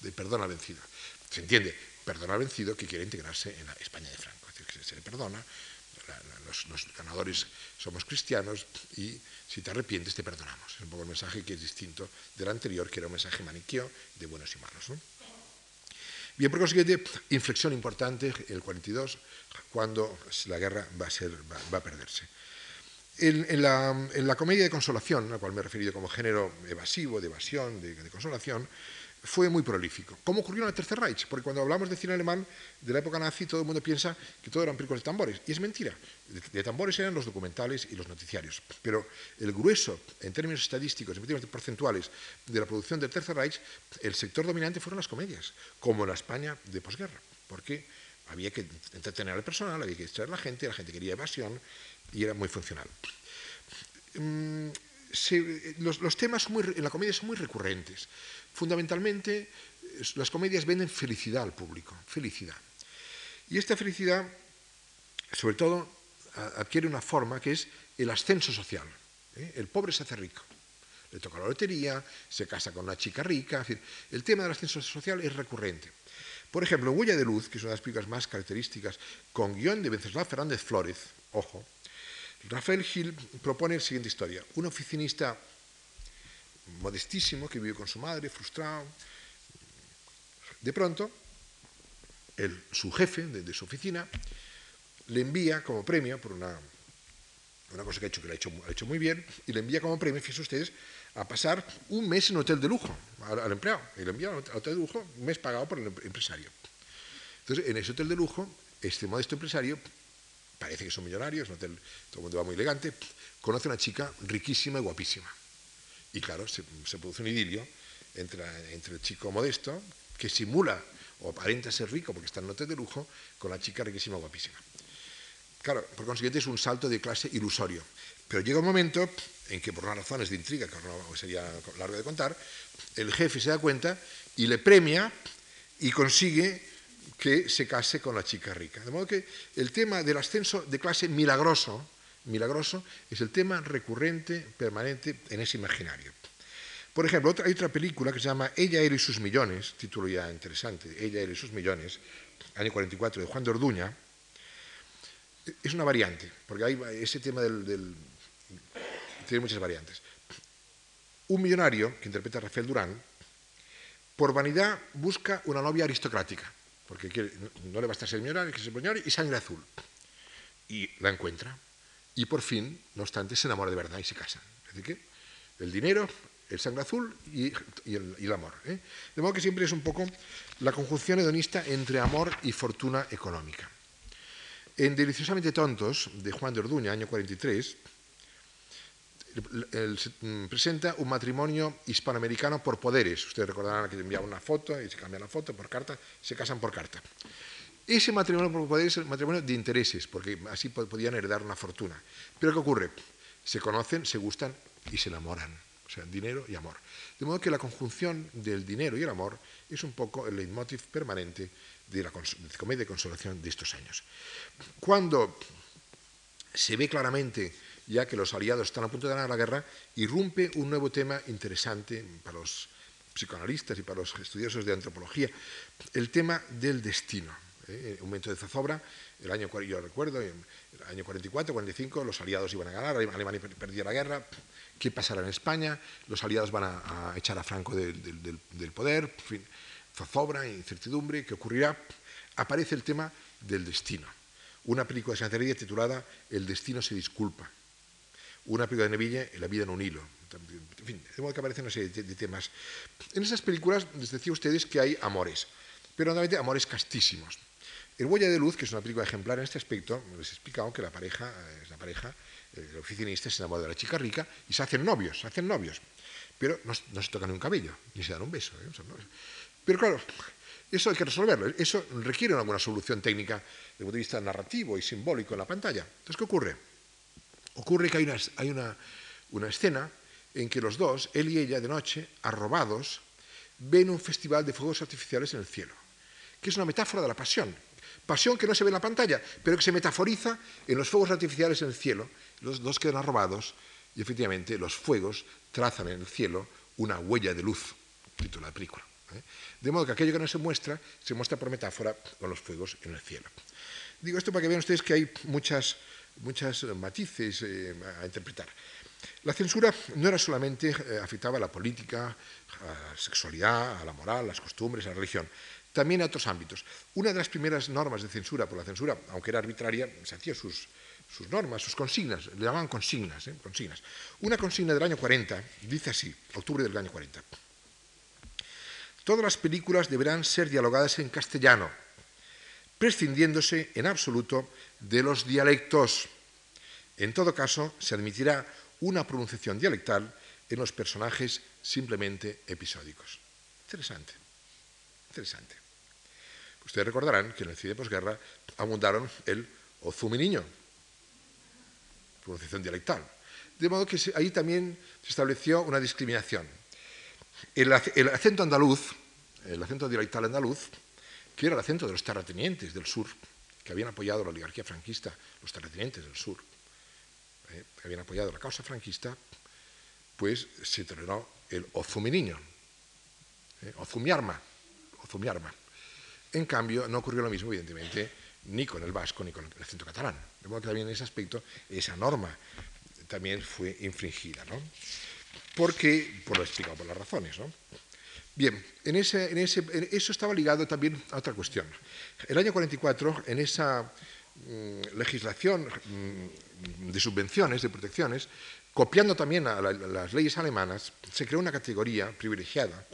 De perdón al vencido. Se entiende, perdón al vencido que quiere integrarse en la España de Franco. Es decir, se le perdona, los, ganadores somos cristianos y si te arrepientes te perdonamos. Es un poco el mensaje que es distinto del anterior, que era un mensaje maniqueo de buenos y malos. Bien, por consiguiente, inflexión importante, el 42, cuando la guerra va, a perderse. En, la, comedia de consolación, a la cual me he referido como género evasivo, de evasión, de consolación, fue muy prolífico, como ocurrió en el Tercer Reich, porque cuando hablamos de cine alemán de la época nazi, todo el mundo piensa que todo eran películas de tambores, y es mentira. De, tambores eran los documentales y los noticiarios, pero el grueso, en términos estadísticos, en términos porcentuales, de la producción del Tercer Reich, el sector dominante fueron las comedias, como en la España de posguerra, porque había que entretener al personal, había que distraer a la gente, la gente quería evasión, y era muy funcional. Mm, los, temas en la comedia son muy recurrentes. Fundamentalmente, las comedias venden felicidad al público, felicidad. Y esta felicidad, sobre todo, adquiere una forma que es el ascenso social. ¿eh? El pobre se hace rico. Le toca la lotería, se casa con una chica rica. el tema del ascenso social es recurrente. Por ejemplo, Huella de Luz, que es una de las películas más características, con guion de Venceslao Fernández Flórez, ojo, Rafael Gil propone la siguiente historia. Un oficinista modestísimo que vive con su madre, frustrado. De pronto, su jefe de, su oficina le envía como premio por una, cosa que ha hecho que ha hecho, muy bien, y le envía como premio, fíjense ustedes, a pasar un mes en hotel de lujo al, empleado. Y le envía al hotel de lujo un mes pagado por el empresario. Entonces, en ese hotel de lujo, este modesto empresario, parece que son millonarios, hotel, todo el mundo va muy elegante, conoce una chica riquísima y guapísima. Y claro, se, produce un idilio entre, el chico modesto, que simula o aparenta ser rico porque está en hotel de lujo, con la chica riquísima guapísima. Claro, por consiguiente es un salto de clase ilusorio. Pero llega un momento en que por unas razones de intriga, que sería largo de contar, el jefe se da cuenta y le premia y consigue que se case con la chica rica. De modo que el tema del ascenso de clase milagroso milagroso es el tema recurrente, permanente en ese imaginario. Por ejemplo, hay otra película que se llama Ella, él y sus millones, título ya interesante, Ella, él y sus millones, año 44, de Juan de Orduña. Es una variante, porque hay ese tema del, tiene muchas variantes. Un millonario, que interpreta Rafael Durán, por vanidad busca una novia aristocrática, porque no le basta ser millonario, que ser millonario y sangre azul. Y la encuentra y por fin, no obstante, se enamora de verdad y se casan. Es decir, que el dinero, el sangre azul y, el, amor. ¿eh? De modo que siempre es un poco la conjunción hedonista entre amor y fortuna económica. En Deliciosamente Tontos, de Juan de Orduña, año 43, mm, presenta un matrimonio hispanoamericano por poderes. Ustedes recordarán que enviaba una foto y se cambia la foto por carta, se casan por carta. Ese matrimonio por poder es el matrimonio de intereses, porque así podían heredar una fortuna. Pero ¿qué ocurre? Se conocen, se gustan y se enamoran. O sea, dinero y amor. De modo que la conjunción del dinero y el amor es un poco el leitmotiv permanente de la comedia de consolación de estos años. Cuando se ve claramente ya que los aliados están a punto de ganar la guerra, irrumpe un nuevo tema interesante para los psicoanalistas y para los estudiosos de antropología, el tema del destino. ¿eh? un momento de zozobra, el año, yo recuerdo, el año 44, 45, los aliados iban a ganar, Alemania perdía la guerra, ¿qué pasará en España? Los aliados van a, echar a Franco del, poder, fin, zozobra, incertidumbre, ¿qué ocurrirá? Aparece el tema del destino. Una película de Santería titulada El destino se disculpa. Una película de Neville, La vida en un hilo. En fin, de modo que aparecen una serie de, temas. En esas películas les decía a ustedes que hay amores, pero normalmente amores castísimos. En Huella de Luz, que es una película ejemplar en este aspecto, les he explicado que la pareja, es la pareja, el oficinista se enamora de la chica rica y se hacen novios, se hacen novios. Pero no, se tocan un cabello, ni se dan un beso. ¿eh? Pero claro, eso hay que resolverlo. Eso requiere alguna solución técnica desde el punto de vista narrativo y simbólico en la pantalla. Entonces, ¿qué ocurre? Ocurre que hay una, hay una escena en que los dos, él y ella, de noche, arrobados, ven un festival de fuegos artificiales en el cielo, que es una metáfora de la pasión. Pasión que no se ve en la pantalla, pero que se metaforiza en los fuegos artificiales en el cielo. Los dos quedan arrobados y efectivamente los fuegos trazan en el cielo una huella de luz, título de la película. ¿eh? De modo que aquello que no se muestra, se muestra por metáfora con los fuegos en el cielo. Digo esto para que vean ustedes que hay muchas, muchas matices eh, a interpretar. La censura no era solamente eh, afectaba a la política, a la sexualidad, a la moral, a las costumbres, a la religión, también a otros ámbitos. Una de las primeras normas de censura, por la censura, aunque era arbitraria, se hacía sus, sus normas, sus consignas, le llamaban consignas, ¿eh? consignas. Una consigna del año 40 dice así, octubre del año 40. Todas las películas deberán ser dialogadas en castellano, prescindiéndose en absoluto de los dialectos. En todo caso, se admitirá una pronunciación dialectal en los personajes simplemente episódicos. Interesante, interesante. Ustedes recordarán que en el cine de posguerra abundaron el ozuminiño, pronunciación dialectal. De modo que ahí también se estableció una discriminación. El, acento andaluz, el acento dialectal andaluz, que era el acento de los terratenientes del sur, que habían apoyado la oligarquía franquista, los terratenientes del sur, eh, que habían apoyado la causa franquista, pues se toleró el ozuminiño, eh, ozumiarma, ozumiarma. En cambio, no ocurrió lo mismo, evidentemente, ni con el vasco ni con el acento catalán. De modo que también en ese aspecto esa norma también fue infringida, ¿no? Porque, por lo explicado por las razones, ¿no? Bien, en ese, eso estaba ligado también a otra cuestión. El año 44, en esa mm, legislación mm, de subvenciones, de protecciones, copiando también a, las leyes alemanas, se creó una categoría privilegiada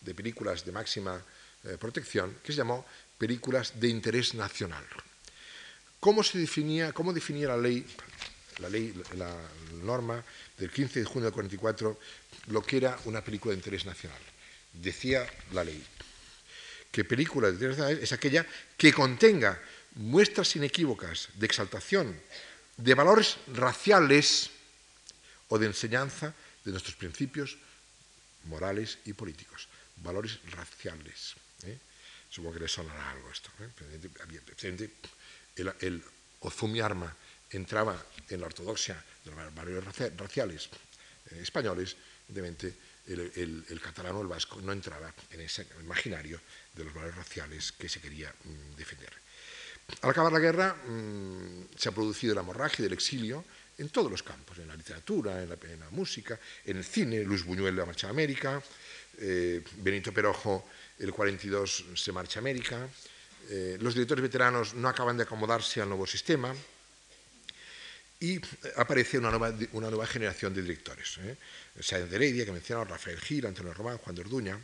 de películas de máxima eh, protección que se llamó películas de interés nacional. ¿Cómo se definía, cómo definía la ley, la ley, la norma del 15 de junio del 44, lo que era una película de interés nacional? Decía la ley que película de es aquella que contenga muestras inequívocas de exaltación de valores raciales o de enseñanza de nuestros principios morales y políticos. Valores raciales. ¿eh? Supongo que le sonará algo esto. ¿eh? El, el Ozumiarma entraba en la ortodoxia de los valores raciales eh, españoles, evidentemente el, catalán o el vasco no entraba en ese imaginario de los valores raciales que se quería mm, defender. Al acabar la guerra mm, se ha producido la hemorragia del exilio en todos los campos, en la literatura, en la, música, en el cine, Luis Buñuel la marcha a América, eh, Benito Perojo el 42 se marcha a América, eh, los directores veteranos no acaban de acomodarse al nuevo sistema y aparece una nueva, una nueva generación de directores. ¿eh? De Heredia, que mencionaba, Rafael Gil, Antonio Román, Juan de Orduña,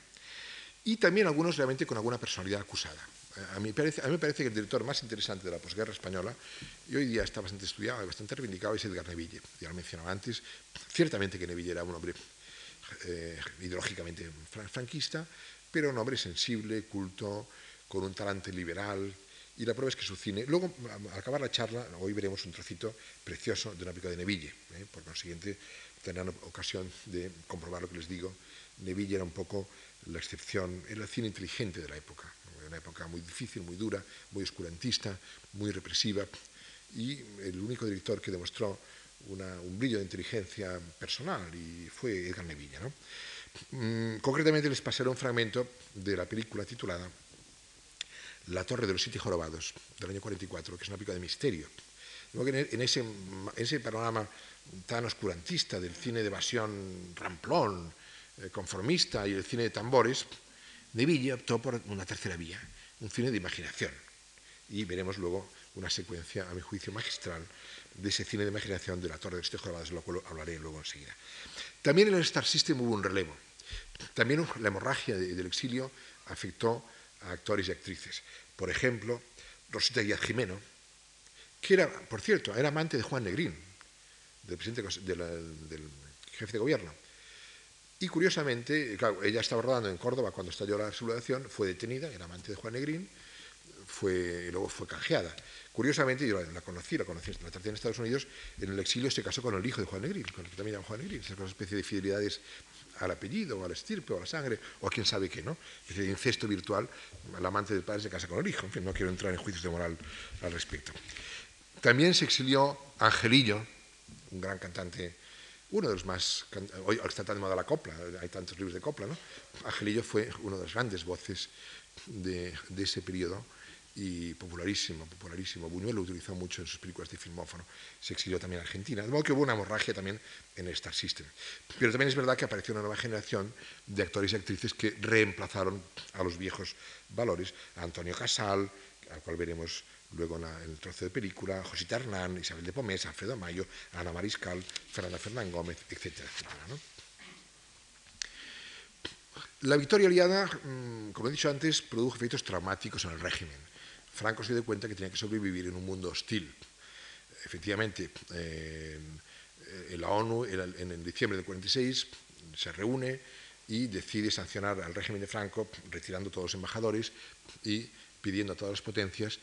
y también algunos realmente con alguna personalidad acusada. Eh, a mí, parece, a mí me parece que el director más interesante de la posguerra española, y hoy día está bastante estudiado y bastante reivindicado, es Edgar Neville. Ya lo mencionaba antes, ciertamente que Neville era un hombre eh, ideológicamente franquista, pero un hombre sensible, culto, con un talante liberal, y la prueba es que su cine... Luego, al acabar la charla, hoy veremos un trocito precioso de una película de Neville, ¿eh? por consiguiente tendrán ocasión de comprobar lo que les digo. Neville era un poco la excepción, era el cine inteligente de la época, una época muy difícil, muy dura, muy oscurantista, muy represiva, y el único director que demostró un brillo de inteligencia personal y fue Edgar Neville. ¿no? Mm, concretamente les pasaré un fragmento de la película titulada La Torre de los Siete Jorobados, del año 44, que es una película de misterio. En ese, en ese panorama tan oscurantista del cine de evasión ramplón, eh, conformista y el cine de tambores, Neville optó por una tercera vía, un cine de imaginación. Y veremos luego una secuencia, a mi juicio, magistral de ese cine de imaginación de la Torre de Siete Jorobados, de lo cual hablaré luego enseguida. También en el Star System hubo un relevo. También la hemorragia del exilio afectó a actores y actrices. Por ejemplo, Rosita Díaz Jimeno, que era, por cierto, era amante de Juan Negrín, del, presidente, del jefe de gobierno. Y curiosamente, claro, ella estaba rodando en Córdoba cuando estalló la sublevación, fue detenida, era amante de Juan Negrín, fue, y luego fue canjeada. Curiosamente, yo la, conocí, la conocí, la traté en Estados Unidos, en el exilio se casó con el hijo de Juan Negrín, con el que también llama Juan Negrín, esa especie de fidelidades al apellido, o al estirpe, o a la sangre, o a quién sabe qué, ¿no? Es decir, incesto virtual, el amante del padre se casa con el hijo, en fin, no quiero entrar en juicios de moral al respecto. También se exilió Angelillo, un gran cantante, uno de los más, hoy está tan de la copla, hay tantos libros de copla, ¿no? Angelillo fue una de las grandes voces de, ese periodo, y popularísimo, popularísimo. Buñuel lo utilizó mucho en sus películas de filmófono. Se exilió también en Argentina. De modo que hubo una hemorragia también en el Star System. Pero también es verdad que apareció una nueva generación de actores y actrices que reemplazaron a los viejos valores. A Antonio Casal, al cual veremos luego en, el trozo de película, Josita Hernán, Isabel de Pomés, Alfredo Mayo, Ana Mariscal, Fernanda Fernán Gómez, etcétera, etcétera. La victoria aliada, mm, como he dicho antes, produjo efectos traumáticos en el régimen Franco se dio cuenta que tenía que sobrevivir en un mundo hostil. Efectivamente, eh, en la ONU, en, en diciembre del 46, se reúne y decide sancionar al régimen de Franco, retirando todos los embajadores y pidiendo a todas las potencias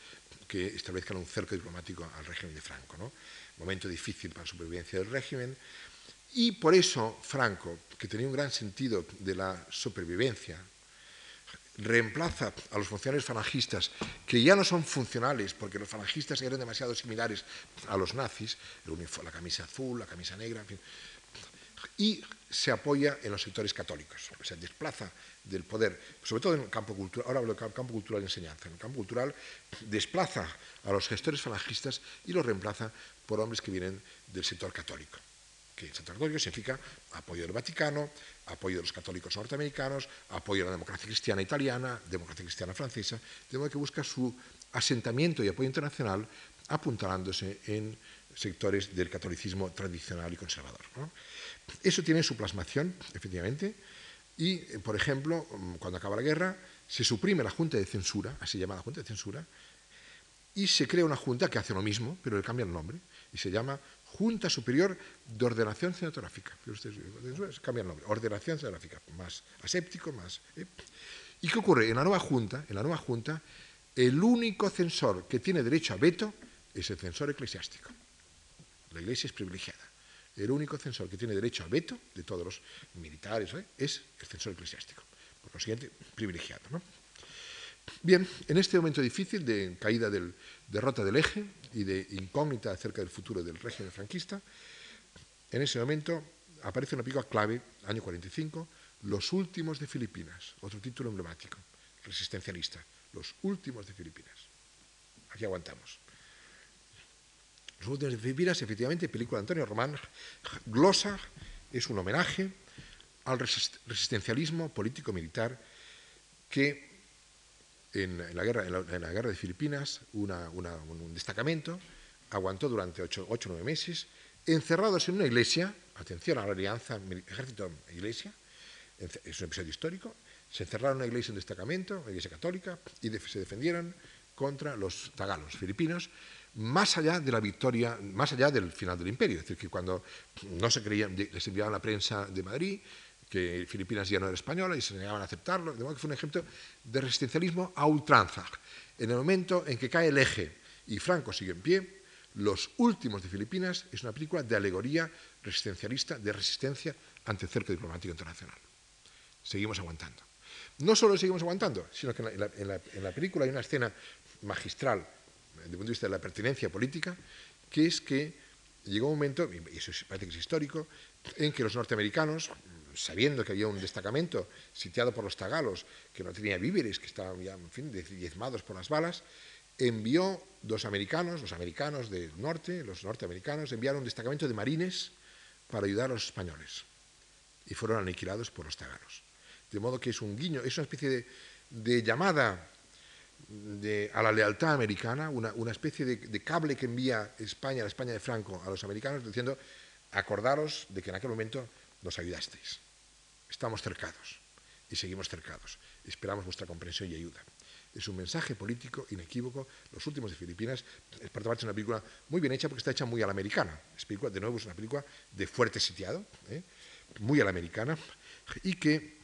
que establezcan un cerco diplomático al régimen de Franco. ¿no? Momento difícil para la supervivencia del régimen. Y por eso Franco, que tenía un gran sentido de la supervivencia, reemplaza a los funcionarios falangistas, que ya no son funcionales, porque los falangistas eran demasiado similares a los nazis, la camisa azul, la camisa negra, en fin, y se apoya en los sectores católicos, o sea, desplaza del poder, sobre todo en el campo cultural, ahora hablo del campo cultural de enseñanza, en el campo cultural desplaza a los gestores falangistas y los reemplaza por hombres que vienen del sector católico que el sector católico significa apoyo del Vaticano, apoyo de los católicos norteamericanos, apoyo de la democracia cristiana italiana, democracia cristiana francesa, de modo que busca su asentamiento y apoyo internacional apuntalándose en sectores del catolicismo tradicional y conservador. Eso tiene su plasmación, efectivamente, y, por ejemplo, cuando acaba la guerra, se suprime la Junta de Censura, así llamada Junta de Censura, y se crea una junta que hace lo mismo, pero le cambia el nombre, y se llama Junta Superior de Ordenación Cinematográfica. Cambia el nombre, Ordenación Cinematográfica, más aséptico, más... ¿eh? ¿Y qué ocurre? En la nueva Junta, en la nueva Junta, el único censor que tiene derecho a veto es el censor eclesiástico. La Iglesia es privilegiada. El único censor que tiene derecho a veto de todos los militares ¿eh? es el censor eclesiástico. Por consiguiente, privilegiado. ¿no? Bien, en este momento difícil de caída del, derrota del eje y de incógnita acerca del futuro del régimen franquista, en ese momento aparece una película clave, año 45, Los últimos de Filipinas, otro título emblemático, resistencialista, Los últimos de Filipinas. Aquí aguantamos. Los últimos Filipinas, efectivamente, película de Antonio Román, glosa, es un homenaje al resistencialismo político-militar que en, la, guerra, en, la, guerra, de Filipinas, un destacamento, aguantó durante ocho o nueve meses, encerrados en una iglesia, atención a la alianza ejército-iglesia, es un episodio histórico, se encerraron en una iglesia, un destacamento, una iglesia católica, y se defendieron contra los tagalos filipinos, más allá de la victoria, más allá del final del imperio. Es decir, que cuando no se creían, les enviaban la prensa de Madrid, que Filipinas ya no era española y se negaban a aceptarlo, de modo que fue un ejemplo de resistencialismo a ultranza. En el momento en que cae el eje y Franco sigue en pie, Los últimos de Filipinas es una película de alegoría resistencialista, de resistencia ante el cerco diplomático internacional. Seguimos aguantando. No solo seguimos aguantando, sino que en la, en la película hay una escena magistral desde punto de vista de la pertinencia política, que es que llegó un momento, y eso parece que es histórico, en que los norteamericanos, sabiendo que había un destacamento sitiado por los tagalos, que no tenía víveres, que estaban ya, en fin, diezmados por las balas, envió dos americanos, los americanos del norte, los norteamericanos, enviaron un destacamento de marines para ayudar a los españoles. Y fueron aniquilados por los tagalos. De modo que es un guiño, es una especie de, llamada a la lealtad americana, una, especie de, de, cable que envía España, la España de Franco, a los americanos, diciendo, acordaros de que en aquel momento nos ayudasteis. Estamos cercados y seguimos cercados. Esperamos vuestra comprensión y ayuda. Es un mensaje político inequívoco. Los últimos de Filipinas, es parte de una película muy bien hecha porque está hecha muy a la americana. Es película, de nuevo, es una película de fuerte sitiado, ¿eh? muy a la americana, y que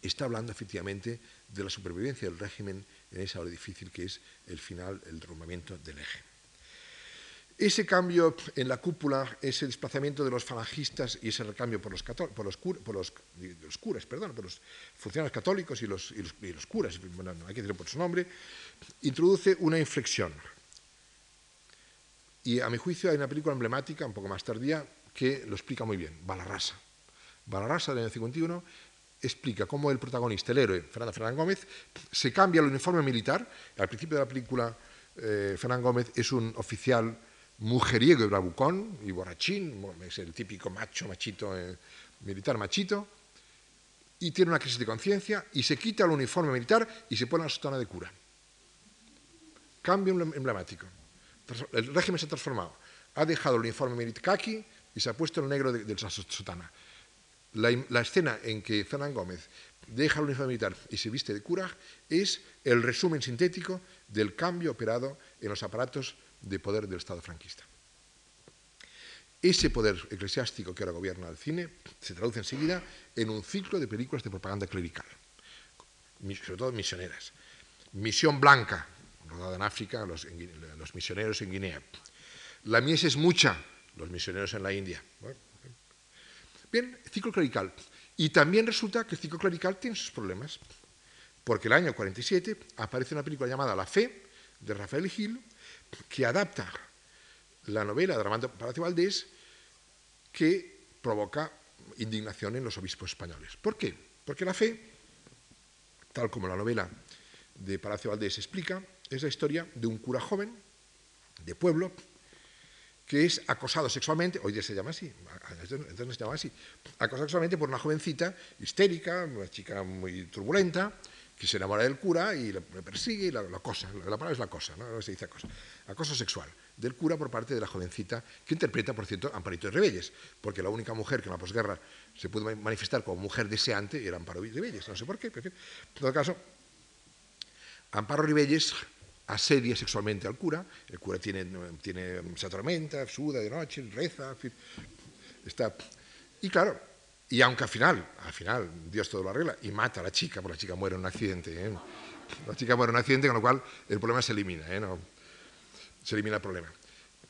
está hablando efectivamente de la supervivencia del régimen en esa hora difícil que es el final, el derrumbamiento del eje. Ese cambio en la cúpula, ese desplazamiento de los falangistas y ese recambio por los, por por los, curas, perdón, por los funcionarios católicos y los, curas, no hay que decirlo por su nombre, introduce una inflexión. Y a mi juicio hay una película emblemática, un poco más tardía, que lo explica muy bien, Balarrasa. Balarrasa del año 51 explica cómo el protagonista, el héroe, Fernando Fernán Gómez, se cambia el uniforme militar. Al principio de la película, eh, Fernán Gómez es un oficial mujeriego y bravucón y borrachín, es el típico macho, machito, eh, militar machito, y tiene una crisis de conciencia y se quita el uniforme militar y se pone la sotana de cura. Cambio emblemático. El régimen se ha transformado. Ha dejado el uniforme militar kaki y se ha puesto el negro de, la sotana. La, escena en que Fernán Gómez deja el uniforme militar y se viste de cura es el resumen sintético del cambio operado en los aparatos de poder del Estado franquista. Ese poder eclesiástico que ahora gobierna el cine se traduce enseguida en un ciclo de películas de propaganda clerical, sobre todo misioneras. Misión Blanca, rodada en África, los, misioneros en Guinea. La mies es mucha, los misioneros en la India. Bien, ciclo clerical. Y también resulta que el ciclo clerical tiene sus problemas, porque el año 47 aparece una película llamada La Fe, de Rafael Gil, que adapta la novela de Armando Palacio Valdés que provoca indignación en los obispos españoles. ¿Por qué? Porque la fe, tal como la novela de Palacio Valdés explica, es la historia de un cura joven de pueblo que es acosado sexualmente, hoy día se llama así, entonces se llama así, acosado sexualmente por una jovencita histérica, una chica muy turbulenta, que se enamora del cura y le, persigue y la, cosa, la, palabra es la cosa, ¿no? se dice acoso, acoso sexual del cura por parte de la jovencita que interpreta, por cierto, Amparito de Rebelles, porque la única mujer que en la posguerra se pudo manifestar como mujer deseante era Amparo Ribelles, no sé por qué, pero en todo caso, Amparo Ribelles asedia sexualmente al cura, el cura tiene, tiene, se atormenta, suda de noche, reza, está... Y claro, y aunque al final, al final, Dios todo lo arregla y mata a la chica, porque la chica muere en un accidente, ¿eh? la chica muere en un accidente, con lo cual el problema se elimina, ¿eh? se elimina el problema.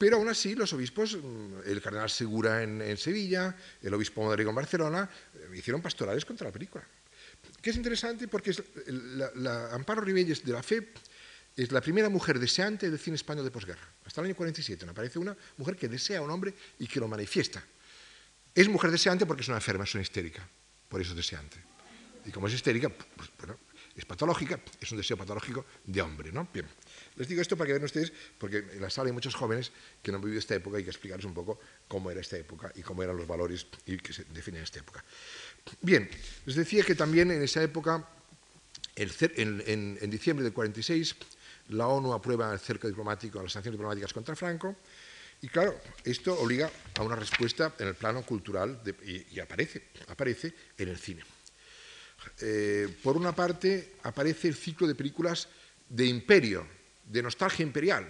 Pero aún así, los obispos, mm, el cardenal Segura en, Sevilla, el obispo Modrigo en Barcelona, eh, hicieron pastorales contra la película. Que es interesante porque la, Amparo Ribelles de la Fe es la primera mujer deseante del cine español de posguerra. Hasta el año 47 no aparece una mujer que desea a un hombre y que lo manifiesta. Es mujer deseante porque es una enferma, es una histérica, por eso es deseante. Y como es histérica, pues, es patológica, es un deseo patológico de hombre, ¿no? Bien. Les digo esto para que vean ustedes, porque en la sala hay muchos jóvenes que no han vivido esta época y hay que explicarles un poco cómo era esta época y cómo eran los valores y que se definen esta época. Bien, les decía que también en esa época, en, en diciembre del 46, la ONU aprueba el cerco diplomático, las sanciones diplomáticas contra Franco, y claro, esto obliga a una respuesta en el plano cultural y, aparece, aparece en el cine. Eh, por una parte, aparece el ciclo de películas de imperio, de nostalgia imperial.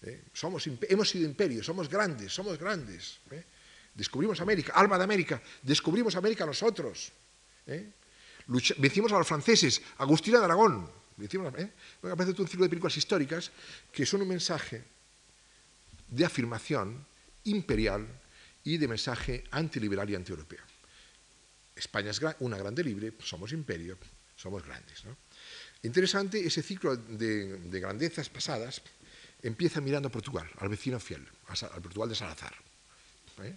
¿eh? Somos, hemos sido imperio, somos grandes, somos grandes. ¿eh? Descubrimos América, alma de América, descubrimos América nosotros. vencimos a los franceses, Agustina de Aragón. Aparece un ciclo de películas históricas que son un mensaje de afirmación imperial y de mensaje antiliberal y antieuropeo. España es una grande libre, somos imperio, somos grandes. Interesante, ese ciclo de, grandezas pasadas empieza mirando a Portugal, al vecino fiel, al Portugal de Salazar, ¿eh?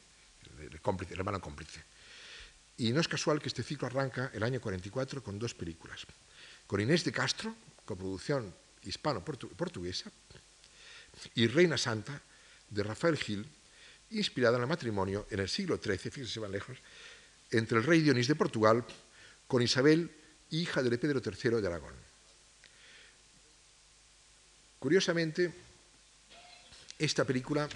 el, cómplice, hermano cómplice. Y no es casual que este ciclo arranca el año 44 con dos películas. Con Inés de Castro, coproducción hispano-portuguesa, y Reina Santa, de Rafael Gil, inspirada en el matrimonio en el siglo XIII, fíjense van lejos, entre el rey Dionís de Portugal con Isabel, hija de Pedro III de Aragón. Curiosamente, esta película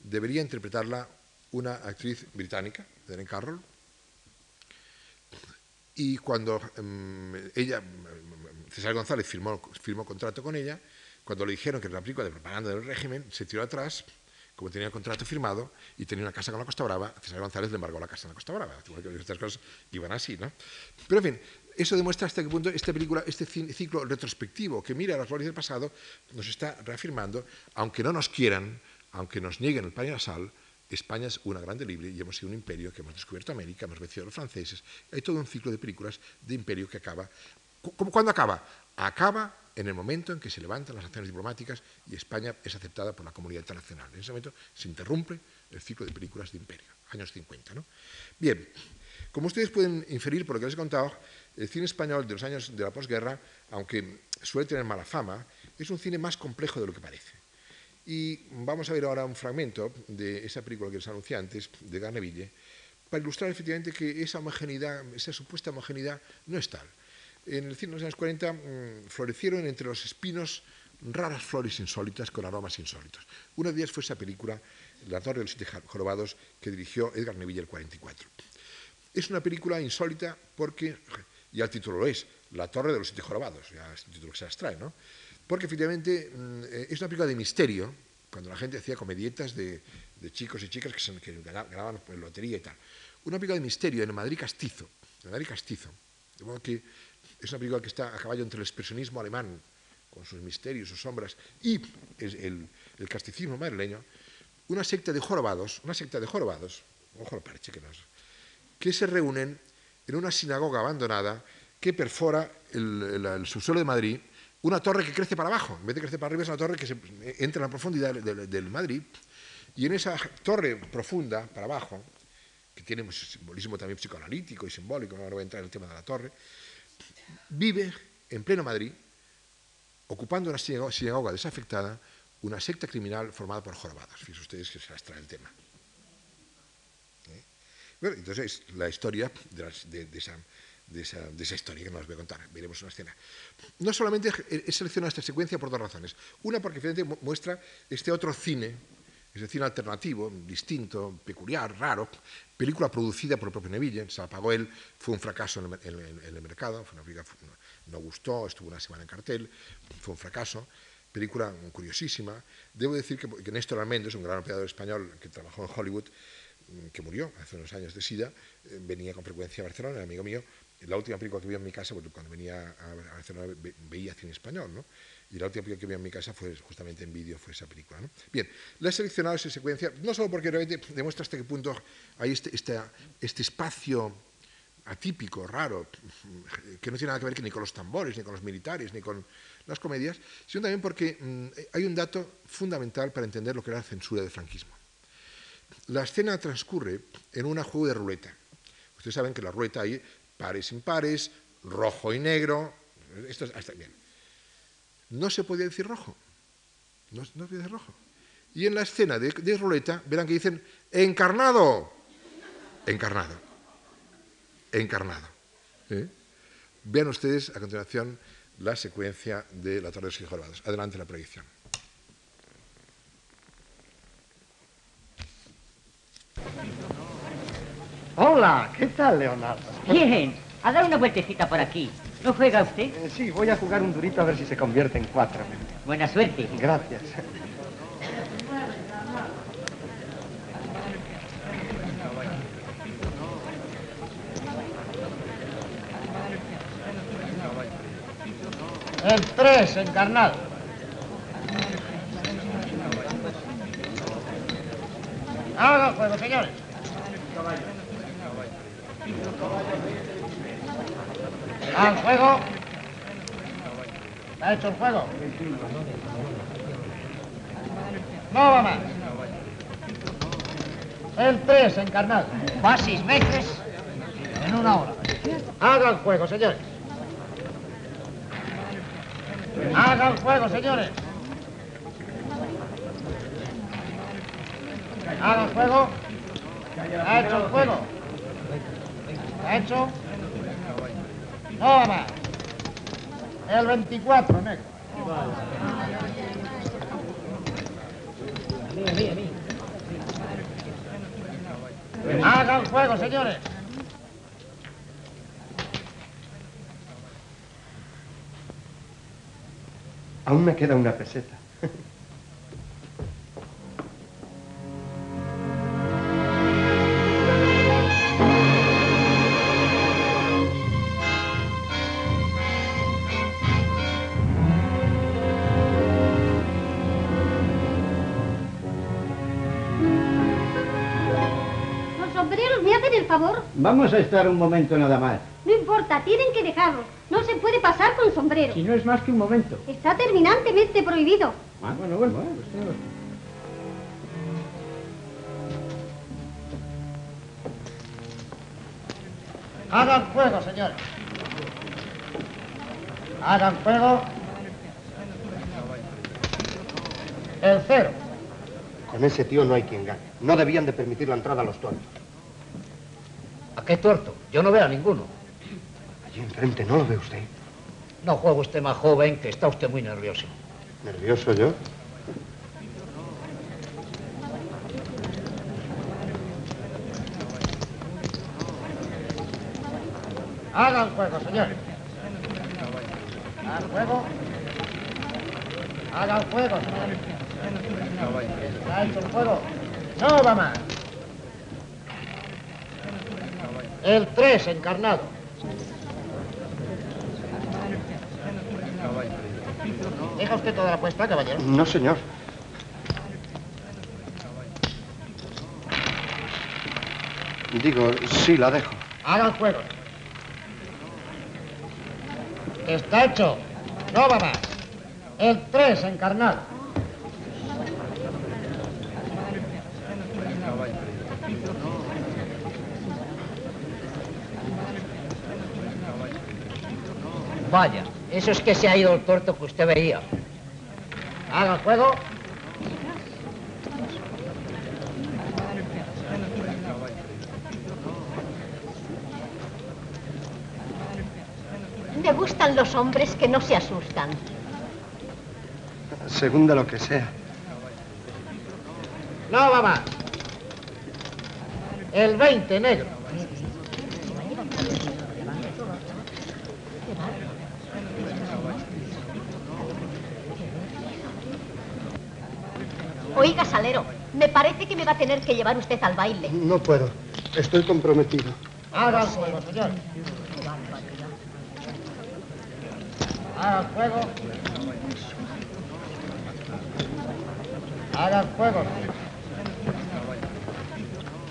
debería interpretarla una actriz británica, Helen Carroll, y cuando em, ella, César González firmó, firmó contrato con ella, cuando le dijeron que era una película de propaganda del régimen, se tiró atrás, como tenía el contrato firmado y tenía una casa con la Costa Brava, César González le embargó la casa en la Costa Brava. Estas cosas iban así, ¿no? Pero en fin, eso demuestra hasta qué punto esta película, este ciclo retrospectivo que mira las glorias del pasado, nos está reafirmando, aunque no nos quieran, aunque nos nieguen el pan España es una grande libre y hemos sido un imperio que hemos descubierto América, hemos vencido a los franceses. Hay todo un ciclo de películas de imperio que acaba. ¿Cuándo acaba? Acaba en el momento en que se levantan las acciones diplomáticas y España es aceptada por la comunidad internacional. En ese momento se interrumpe el ciclo de películas de imperio, años 50. ¿no? Bien, como ustedes pueden inferir por lo que les he contado, el cine español de los años de la posguerra, aunque suele tener mala fama, es un cine más complejo de lo que parece. Y vamos a ver ahora un fragmento de esa película que les anuncié antes, de Garneville, para ilustrar efectivamente que esa homogeneidad, esa supuesta homogeneidad, no es tal. En el cine de los años 40 mm, florecieron entre los espinos raras flores insólitas con aromas insólitos. Una de ellas fue esa película, La Torre de los Siete Jorobados, que dirigió Edgar Neville el 44. Es una película insólita porque, ya el título lo es, La Torre de los Siete Jorobados, ya el título que se abstrae, ¿no? Porque efectivamente mm, eh, es una película de misterio, cuando la gente hacía comedietas de, chicos y chicas que, que ganaban por lotería y tal. Una película de misterio en Madrid castizo, Madrid castizo. De modo que es una película que está a caballo entre el expresionismo alemán, con sus misterios, sus sombras, y el, casticismo madrileño, una secta de jorobados, una secta de jorobados, ojo parche que, que se reúnen en una sinagoga abandonada que perfora el subsuelo de Madrid una torre que crece para abajo. En vez de crecer para arriba es una torre que entra en la profundidad del, Madrid. Y en esa torre profunda, para abajo, que tiene un simbolismo también psicoanalítico y simbólico, no voy a entrar en el tema de la torre, vive en pleno Madrid, ocupando una sinagoga desafectada, una secta criminal formada por jorobados. Fíjense ustedes que se las trae el tema. ¿Eh? Bueno, entonces la historia de, de esa de esa, historia que nos voy a contar. Veremos una escena. No solamente he seleccionado esta secuencia por dos razones. Una, porque finalmente muestra este otro cine, ese cine alternativo, distinto, peculiar, raro, película producida por el propio Neville, se la pagó él, fue un fracaso en el, mercado, fue una película, no, gustó, estuvo una semana en cartel, fue un fracaso, película curiosísima. Debo decir que, que Néstor Almendes, un gran operador español que trabajó en Hollywood, que murió hace unos años de SIDA, eh, venía con frecuencia a Barcelona, amigo mío, la última película que vi en mi casa, porque cuando venía a Barcelona veía cine español, ¿no? Y la última película que vi en mi casa fue justamente en vídeo, fue esa película. ¿no? Bien, la he seleccionado esa secuencia, no solo porque realmente demuestra hasta qué punto hay este, este, este espacio atípico, raro, que no tiene nada que ver ni con los tambores, ni con los militares, ni con las comedias, sino también porque mm, hay un dato fundamental para entender lo que era la censura del franquismo. La escena transcurre en un juego de ruleta. Ustedes saben que la ruleta hay pares impares, rojo y negro. Esto hasta bien. No se podía decir rojo. No, se podía decir rojo. Y en la escena de, ruleta, verán que dicen encarnado. Encarnado. Encarnado. ¿Eh? Vean ustedes a continuación la secuencia de la Torre de los Jorobados. Adelante la proyección. Hola, ¿qué tal, Leonardo? Bien, a dar una vueltecita por aquí. ¿No juega usted? Eh, sí, voy a jugar un durito a ver si se convierte en cuatro. Buena suerte. Gracias. El tres, encarnado. Haga juego, señores. Al juego. ¿Ha hecho el juego? No va más. El 3, encarnado. Va seis veces en una hora. Haga el juego, señores. Haga el juego, señores. Haga el juego. Ha hecho el juego. Ha hecho. No va más. El 24, negro. Hagan fuego, señores. Aún me queda una peseta. Vamos a estar un momento nada más. No importa, tienen que dejarlo. No se puede pasar con sombrero. Si no es más que un momento. Está terminantemente prohibido. Ah, bueno, bueno, bueno. pues tengo- Hagan fuego, señores. Hagan fuego. El cero. Con ese tío no hay quien gane. No debían de permitir la entrada a los tuertos. ¿A qué tuerto? Yo no veo a ninguno. Allí enfrente, ¿no lo ve usted? No juega usted más joven, que está usted muy nervioso. ¿Nervioso yo? Hagan fuego, señores. Hagan fuego. Hagan fuego, señores. Está hecho el fuego. No va más. El 3 encarnado. ¿Deja usted toda la apuesta, caballero? No, señor. Digo, sí, la dejo. Hagan fuego. Está hecho. No va más. El 3 encarnado. Vaya, eso es que se ha ido el tuerto que usted veía. Hagan fuego. Me gustan los hombres que no se asustan. Según de lo que sea. No va más. El 20 negro. Oiga, Salero, me parece que me va a tener que llevar usted al baile. No puedo. Estoy comprometido. Hagan fuego, señor. Hagan fuego. Hagan fuego.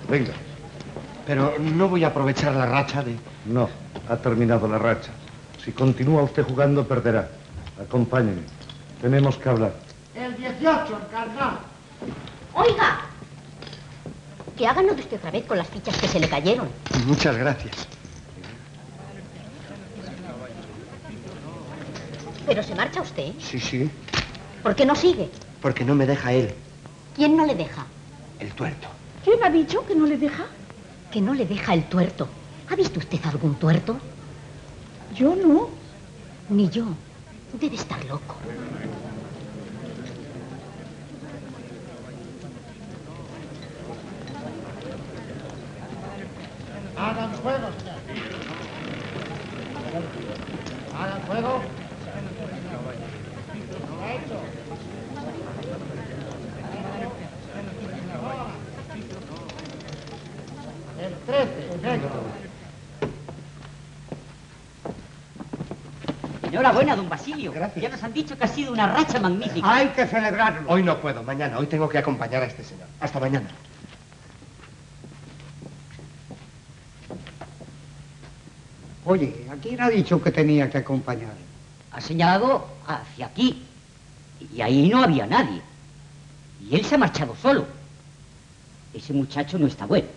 Venga. Pero no voy a aprovechar la racha de... No, ha terminado la racha. Si continúa usted jugando, perderá. Acompáñeme. Tenemos que hablar. El 18 encarnado. Oiga, que hagan de usted otra vez con las fichas que se le cayeron. Muchas gracias. Pero se marcha usted. Sí, sí. ¿Por qué no sigue? Porque no me deja él, ¿Quién no le deja? el tuerto. ¿Quién ha dicho que no le deja? Que no le deja el tuerto. ¿Ha visto usted algún tuerto? Yo no. Ni yo. Debe estar loco. Hagan fuego, señor. Hagan fuego. Hecho. El 13 negro. Enhorabuena, don Basilio. Gracias. Ya nos han dicho que ha sido una racha magnífica. Hay que celebrarlo. Hoy no puedo, mañana. Hoy tengo que acompañar a este señor. Hasta mañana. Oye, ¿a quién ha dicho que tenía que acompañar? Ha señalado hacia aquí. Y ahí no había nadie. Y él se ha marchado solo. Ese muchacho no está bueno.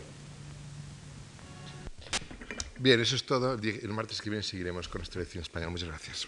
Bien, eso es todo. El martes que viene seguiremos con esta lección española. Muchas gracias.